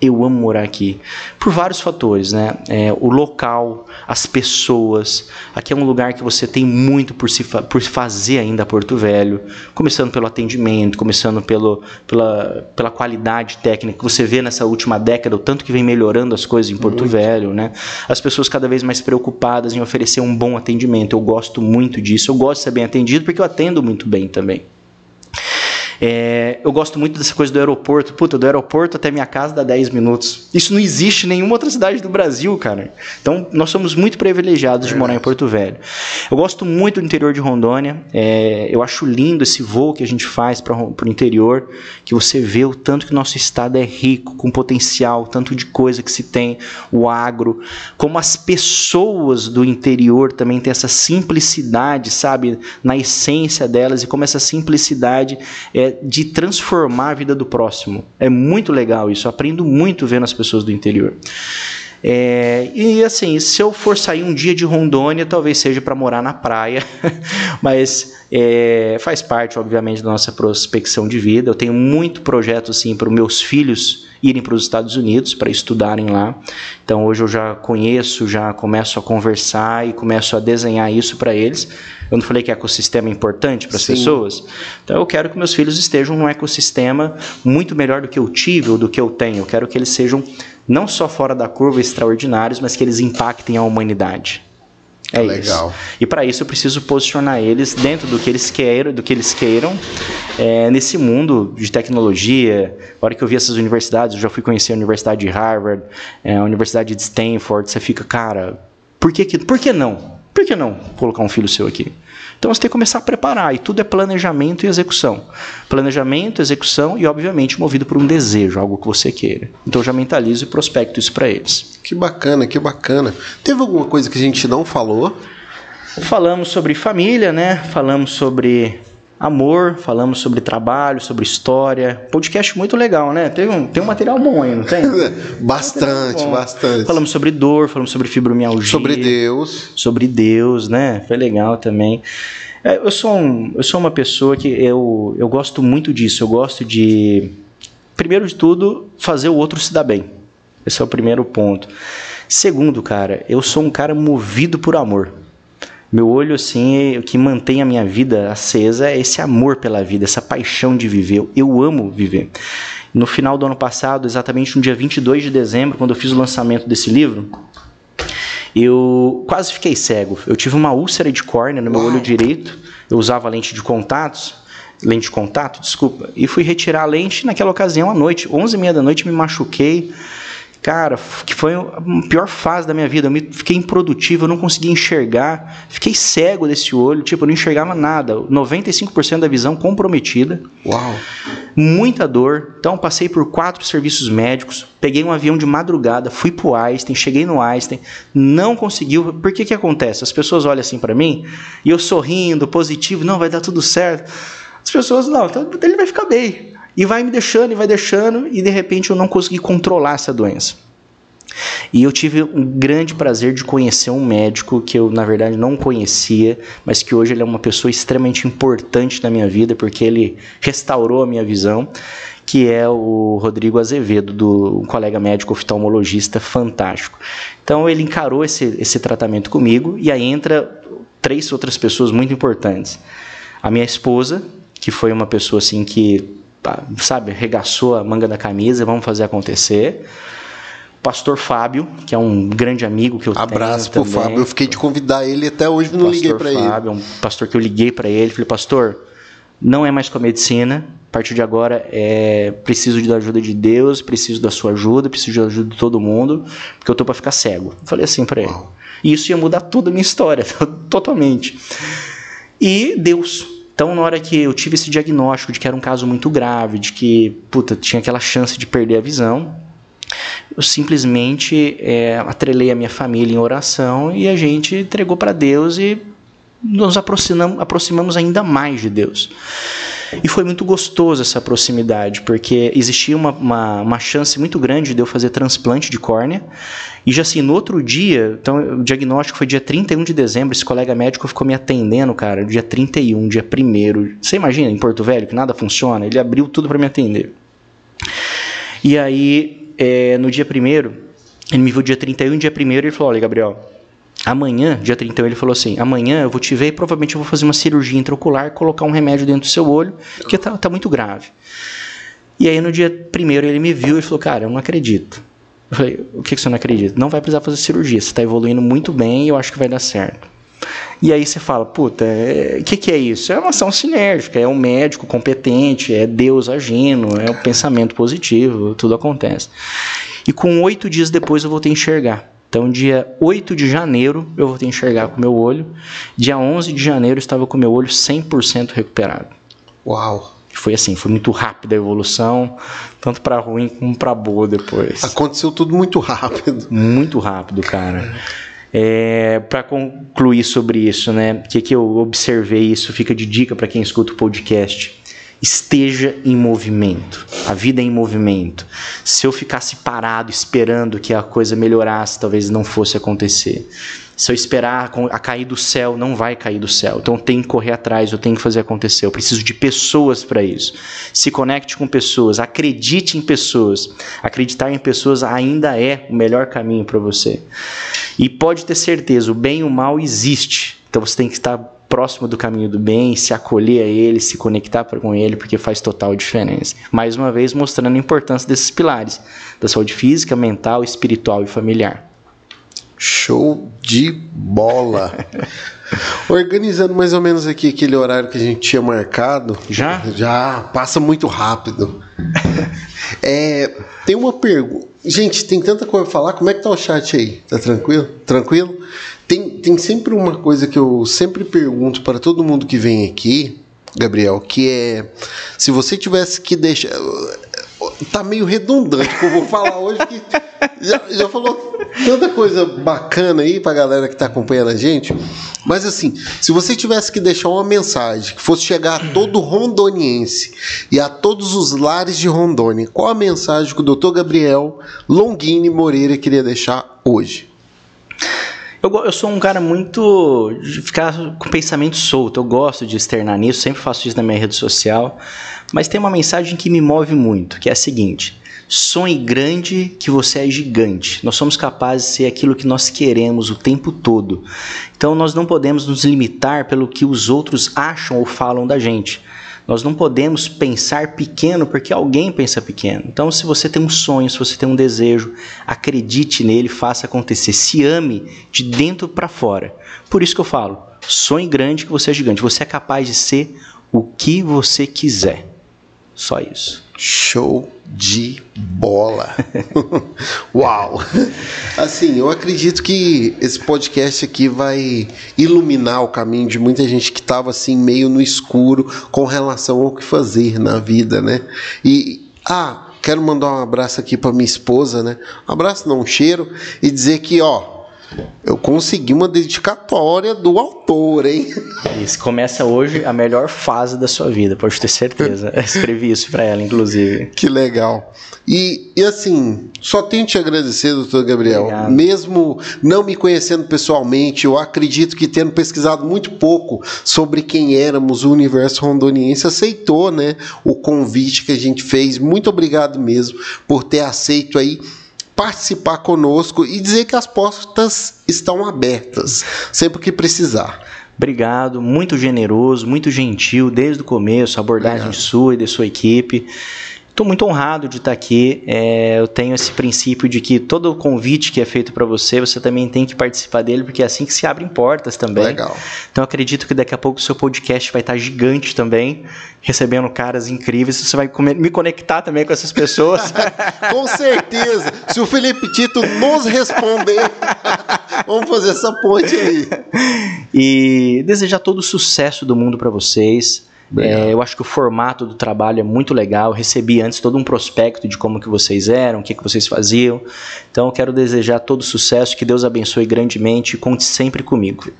eu amo morar aqui. Por vários fatores, né? É, o local, as pessoas. Aqui é um lugar que você tem muito por se fa por fazer ainda Porto Velho. Começando pelo atendimento, começando pelo, pela, pela qualidade técnica que você vê nessa última década, o tanto que vem melhorando as coisas em Porto muito. Velho, né? As pessoas cada vez mais preocupadas em oferecer um bom atendimento. Eu gosto muito disso. Eu gosto de ser bem atendido porque eu atendo muito bem também. É, eu gosto muito dessa coisa do aeroporto. Puta, do aeroporto até minha casa dá 10 minutos. Isso não existe em nenhuma outra cidade do Brasil, cara. Então, nós somos muito privilegiados de morar em Porto Velho. Eu gosto muito do interior de Rondônia. É, eu acho lindo esse voo que a gente faz para o interior, que você vê o tanto que nosso estado é rico, com potencial, tanto de coisa que se tem, o agro, como as pessoas do interior também têm essa simplicidade, sabe, na essência delas e como essa simplicidade é, de transformar a vida do próximo. É muito legal isso, aprendo muito vendo as pessoas do interior. É, e assim, se eu for sair um dia de Rondônia, talvez seja para morar na praia, mas é, faz parte, obviamente, da nossa prospecção de vida. Eu tenho muito projeto assim para os meus filhos irem para os Estados Unidos para estudarem lá. Então hoje eu já conheço, já começo a conversar e começo a desenhar isso para eles. Eu não falei que ecossistema é importante para as pessoas? Então eu quero que meus filhos estejam num ecossistema muito melhor do que eu tive ou do que eu tenho. Eu quero que eles sejam não só fora da curva extraordinários, mas que eles impactem a humanidade. É Legal. isso. E para isso eu preciso posicionar eles dentro do que eles queiram, do que eles queiram é, nesse mundo de tecnologia. A hora que eu vi essas universidades, eu já fui conhecer a Universidade de Harvard, é, a Universidade de Stanford. Você fica, cara, por que, que por que não? Por que não colocar um filho seu aqui? Então você tem que começar a preparar, e tudo é planejamento e execução. Planejamento, execução e, obviamente, movido por um desejo, algo que você queira. Então eu já mentalizo e prospecto isso para eles. Que bacana, que bacana. Teve alguma coisa que a gente não falou? Falamos sobre família, né? Falamos sobre amor, falamos sobre trabalho, sobre história. Podcast muito legal, né? Tem um, tem um material bom aí, não tem? bastante, um bastante. Falamos sobre dor, falamos sobre fibromialgia. Sobre Deus. Sobre Deus, né? Foi legal também. É, eu, sou um, eu sou uma pessoa que eu, eu gosto muito disso. Eu gosto de, primeiro de tudo, fazer o outro se dar bem. Esse é o primeiro ponto. Segundo, cara, eu sou um cara movido por amor. Meu olho, assim, é, o que mantém a minha vida acesa é esse amor pela vida, essa paixão de viver. Eu amo viver. No final do ano passado, exatamente no dia 22 de dezembro, quando eu fiz o lançamento desse livro, eu quase fiquei cego. Eu tive uma úlcera de córnea no meu Uau. olho direito. Eu usava lente de contatos, lente de contato, desculpa, e fui retirar a lente naquela ocasião à noite, 11h30 da noite, me machuquei cara, que foi a pior fase da minha vida. Eu me, fiquei improdutivo, eu não conseguia enxergar, fiquei cego desse olho, tipo, eu não enxergava nada. 95% da visão comprometida. Uau! Muita dor. Então, passei por quatro serviços médicos, peguei um avião de madrugada, fui pro Einstein, cheguei no Einstein, não conseguiu. Por que que acontece? As pessoas olham assim para mim e eu sorrindo, positivo, não, vai dar tudo certo. As pessoas, não, então ele vai ficar bem. E vai me deixando, e vai deixando, e de repente eu não consegui controlar essa doença. E eu tive um grande prazer de conhecer um médico que eu, na verdade, não conhecia, mas que hoje ele é uma pessoa extremamente importante na minha vida, porque ele restaurou a minha visão, que é o Rodrigo Azevedo, do, um colega médico oftalmologista fantástico. Então ele encarou esse, esse tratamento comigo, e aí entra três outras pessoas muito importantes. A minha esposa, que foi uma pessoa assim que sabe, regaçou a manga da camisa, vamos fazer acontecer. Pastor Fábio, que é um grande amigo que eu Abraço tenho. Abraço pro Fábio, eu fiquei de convidar ele até hoje não pastor liguei para ele. Fábio, um pastor que eu liguei para ele, falei, pastor, não é mais com a medicina, a partir de agora é preciso da ajuda de Deus, preciso da sua ajuda, preciso da ajuda de todo mundo, porque eu tô para ficar cego. Falei assim para ele. E isso ia mudar toda a minha história, totalmente. E Deus então, na hora que eu tive esse diagnóstico de que era um caso muito grave, de que, puta, tinha aquela chance de perder a visão, eu simplesmente é, atrelei a minha família em oração e a gente entregou para Deus e nos aproximamos, aproximamos ainda mais de Deus. E foi muito gostoso essa proximidade, porque existia uma, uma, uma, chance muito grande de eu fazer transplante de córnea. E já assim, no outro dia, então o diagnóstico foi dia 31 de dezembro, esse colega médico ficou me atendendo, cara, dia 31, dia 1 Você imagina, em Porto Velho, que nada funciona? Ele abriu tudo para me atender. E aí, é, no dia primeiro, ele me viu dia 31, dia primeiro, ele falou: Olha, Gabriel, amanhã, dia 31, ele falou assim: Amanhã eu vou te ver e provavelmente eu vou fazer uma cirurgia intraocular, colocar um remédio dentro do seu olho, porque tá, tá muito grave. E aí no dia primeiro ele me viu e falou: Cara, eu não acredito. Eu falei: O que, que você não acredita? Não vai precisar fazer cirurgia, você está evoluindo muito bem e eu acho que vai dar certo. E aí você fala, puta, o é, que, que é isso? É uma ação sinérgica, é um médico competente, é Deus agindo, é o um pensamento positivo, tudo acontece. E com oito dias depois eu voltei a enxergar. Então, dia 8 de janeiro eu voltei a enxergar com o meu olho. Dia 11 de janeiro eu estava com o meu olho 100% recuperado. Uau! Foi assim, foi muito rápida a evolução, tanto para ruim como para boa depois. Aconteceu tudo muito rápido. Muito rápido, cara. É, para concluir sobre isso, né? O que, que eu observei, isso fica de dica para quem escuta o podcast. Esteja em movimento. A vida é em movimento. Se eu ficasse parado esperando que a coisa melhorasse, talvez não fosse acontecer. Se eu esperar a cair do céu, não vai cair do céu. Então eu tenho que correr atrás, eu tenho que fazer acontecer. Eu preciso de pessoas para isso. Se conecte com pessoas, acredite em pessoas. Acreditar em pessoas ainda é o melhor caminho para você. E pode ter certeza, o bem e o mal existe. Então você tem que estar próximo do caminho do bem, se acolher a ele, se conectar com ele, porque faz total diferença. Mais uma vez mostrando a importância desses pilares da saúde física, mental, espiritual e familiar. Show de bola. Organizando mais ou menos aqui aquele horário que a gente tinha marcado. Já? Já, passa muito rápido. é, tem uma pergunta. Gente, tem tanta coisa pra falar. Como é que tá o chat aí? Tá tranquilo? Tranquilo? Tem, tem sempre uma coisa que eu sempre pergunto para todo mundo que vem aqui, Gabriel, que é se você tivesse que deixar tá meio redundante que eu vou falar hoje, que já, já falou tanta coisa bacana aí pra galera que tá acompanhando a gente. Mas assim, se você tivesse que deixar uma mensagem que fosse chegar a todo rondoniense e a todos os lares de Rondônia, qual a mensagem que o doutor Gabriel Longini Moreira queria deixar hoje? Eu, eu sou um cara muito de ficar com pensamento solto. Eu gosto de externar nisso, sempre faço isso na minha rede social. Mas tem uma mensagem que me move muito, que é a seguinte: sonhe grande que você é gigante. Nós somos capazes de ser aquilo que nós queremos o tempo todo. Então nós não podemos nos limitar pelo que os outros acham ou falam da gente. Nós não podemos pensar pequeno porque alguém pensa pequeno. Então, se você tem um sonho, se você tem um desejo, acredite nele, faça acontecer, se ame de dentro para fora. Por isso que eu falo: sonhe grande que você é gigante. Você é capaz de ser o que você quiser. Só isso. Show de bola. Uau! Assim, eu acredito que esse podcast aqui vai iluminar o caminho de muita gente que estava assim meio no escuro com relação ao que fazer na vida, né? E ah, quero mandar um abraço aqui para minha esposa, né? Um abraço, não um cheiro e dizer que, ó, eu consegui uma dedicatória do autor, hein? Isso começa hoje a melhor fase da sua vida, pode ter certeza. Eu escrevi isso para ela, inclusive. Que legal. E, e assim, só tenho te agradecer, doutor Gabriel. Obrigado. Mesmo não me conhecendo pessoalmente, eu acredito que tendo pesquisado muito pouco sobre quem éramos, o universo rondoniense aceitou, né, o convite que a gente fez. Muito obrigado mesmo por ter aceito aí participar conosco e dizer que as portas estão abertas sempre que precisar. Obrigado, muito generoso, muito gentil desde o começo, a abordagem Obrigado. sua e da sua equipe. Estou muito honrado de estar aqui. É, eu tenho esse princípio de que todo convite que é feito para você, você também tem que participar dele, porque é assim que se abrem portas também. Legal. Então acredito que daqui a pouco o seu podcast vai estar gigante também, recebendo caras incríveis. Você vai me conectar também com essas pessoas. com certeza. Se o Felipe Tito nos responder, vamos fazer essa ponte aí. E desejar todo o sucesso do mundo para vocês. É, eu acho que o formato do trabalho é muito legal. Eu recebi antes todo um prospecto de como que vocês eram, o que, que vocês faziam. Então eu quero desejar todo sucesso, que Deus abençoe grandemente e conte sempre comigo.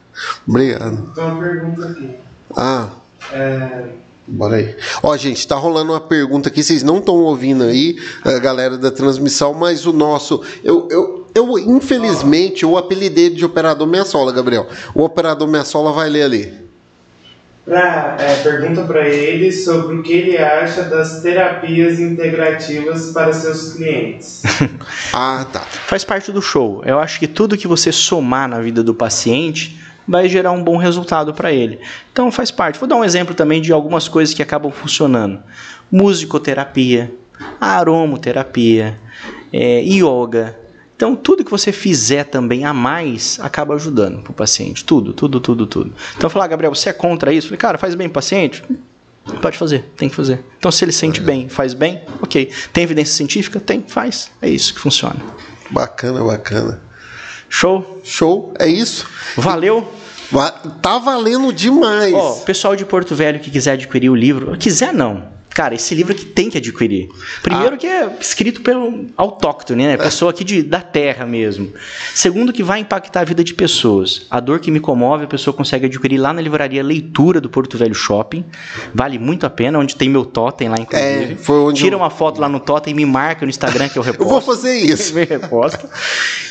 Obrigado. Tem uma pergunta aqui. Ah. É... Bora aí. Ó, gente, tá rolando uma pergunta aqui, vocês não estão ouvindo aí, a galera da transmissão, mas o nosso. Eu, eu, eu infelizmente, eu apelidei de operador Minha Sola, Gabriel. O operador Minha Sola vai ler ali. Pra, é, pergunta para ele sobre o que ele acha das terapias integrativas para seus clientes. ah, tá. Faz parte do show. Eu acho que tudo que você somar na vida do paciente vai gerar um bom resultado para ele. Então faz parte. Vou dar um exemplo também de algumas coisas que acabam funcionando: musicoterapia, aromoterapia, é, yoga. Então, tudo que você fizer também a mais acaba ajudando para o paciente. Tudo, tudo, tudo, tudo. Então, falar, ah, Gabriel, você é contra isso? falei, cara, faz bem pro paciente? Pode fazer, tem que fazer. Então, se ele sente é. bem, faz bem, ok. Tem evidência científica? Tem, faz. É isso que funciona. Bacana, bacana. Show? Show, é isso. Valeu. Tá valendo demais. Ó, pessoal de Porto Velho que quiser adquirir o livro, quiser não, Cara, esse livro aqui tem que adquirir. Primeiro ah. que é escrito pelo autóctone, né? Pessoa aqui de, da terra mesmo. Segundo que vai impactar a vida de pessoas. A dor que me comove, a pessoa consegue adquirir lá na livraria Leitura do Porto Velho Shopping. Vale muito a pena, onde tem meu totem lá, inclusive. É, foi onde Tira eu... uma foto lá no totem e me marca no Instagram que eu reposto. eu vou fazer isso. me reposto.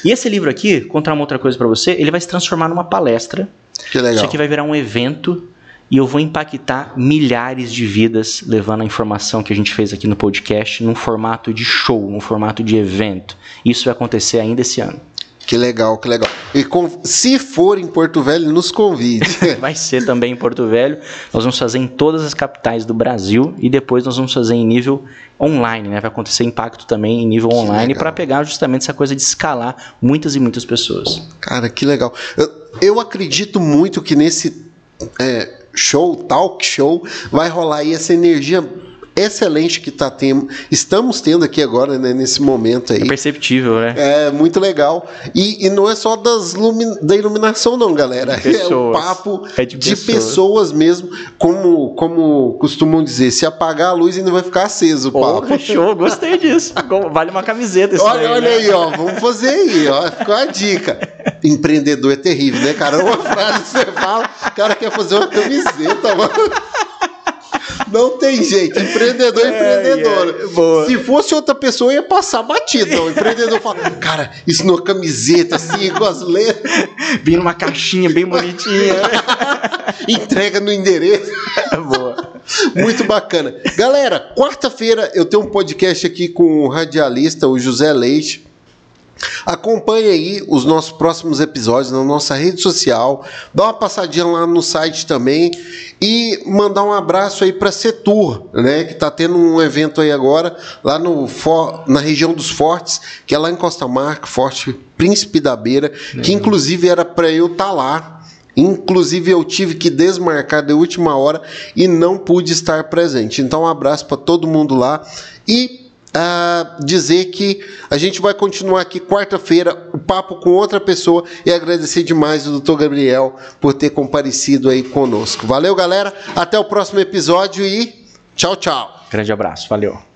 E esse livro aqui, contar uma outra coisa para você, ele vai se transformar numa palestra. Que legal. Isso aqui vai virar um evento e eu vou impactar milhares de vidas levando a informação que a gente fez aqui no podcast num formato de show, num formato de evento. Isso vai acontecer ainda esse ano. Que legal, que legal. E com, se for em Porto Velho, nos convide. Vai ser também em Porto Velho. Nós vamos fazer em todas as capitais do Brasil e depois nós vamos fazer em nível online, né? Vai acontecer impacto também em nível online para pegar justamente essa coisa de escalar muitas e muitas pessoas. Cara, que legal. Eu, eu acredito muito que nesse é, show, talk show, vai rolar aí essa energia excelente que tá tendo, estamos tendo aqui agora, né, nesse momento aí. É perceptível, né? É, muito legal. E, e não é só das da iluminação, não, galera. É o papo é de, de pessoas. pessoas. mesmo, como, como costumam dizer, se apagar a luz ainda vai ficar aceso o papo. show, gostei disso. Vale uma camiseta Olha, daí, olha né? aí, ó, vamos fazer aí, ó, ficou a dica. Empreendedor é terrível, né, cara? Uma frase que você fala, o cara quer fazer uma camiseta, mano. Não tem jeito. Empreendedor é empreendedor. É, Se fosse outra pessoa, ia passar batido. Não. O empreendedor fala, cara, isso numa camiseta, assim, com as letras. Vem numa caixinha bem bonitinha. Entrega no endereço. Boa. Muito bacana. Galera, quarta-feira eu tenho um podcast aqui com o radialista, o José Leite. Acompanhe aí os nossos próximos episódios na nossa rede social, dá uma passadinha lá no site também e mandar um abraço aí para Setur, né, que está tendo um evento aí agora lá no na região dos Fortes, que é lá em Costa Marca, Forte Príncipe da Beira, que inclusive era para eu estar tá lá. Inclusive eu tive que desmarcar de última hora e não pude estar presente. Então um abraço para todo mundo lá e uh, dizer que a gente vai continuar aqui quarta-feira o papo com outra pessoa e agradecer demais o doutor Gabriel por ter comparecido aí conosco. Valeu, galera. Até o próximo episódio e tchau, tchau. Grande abraço. Valeu.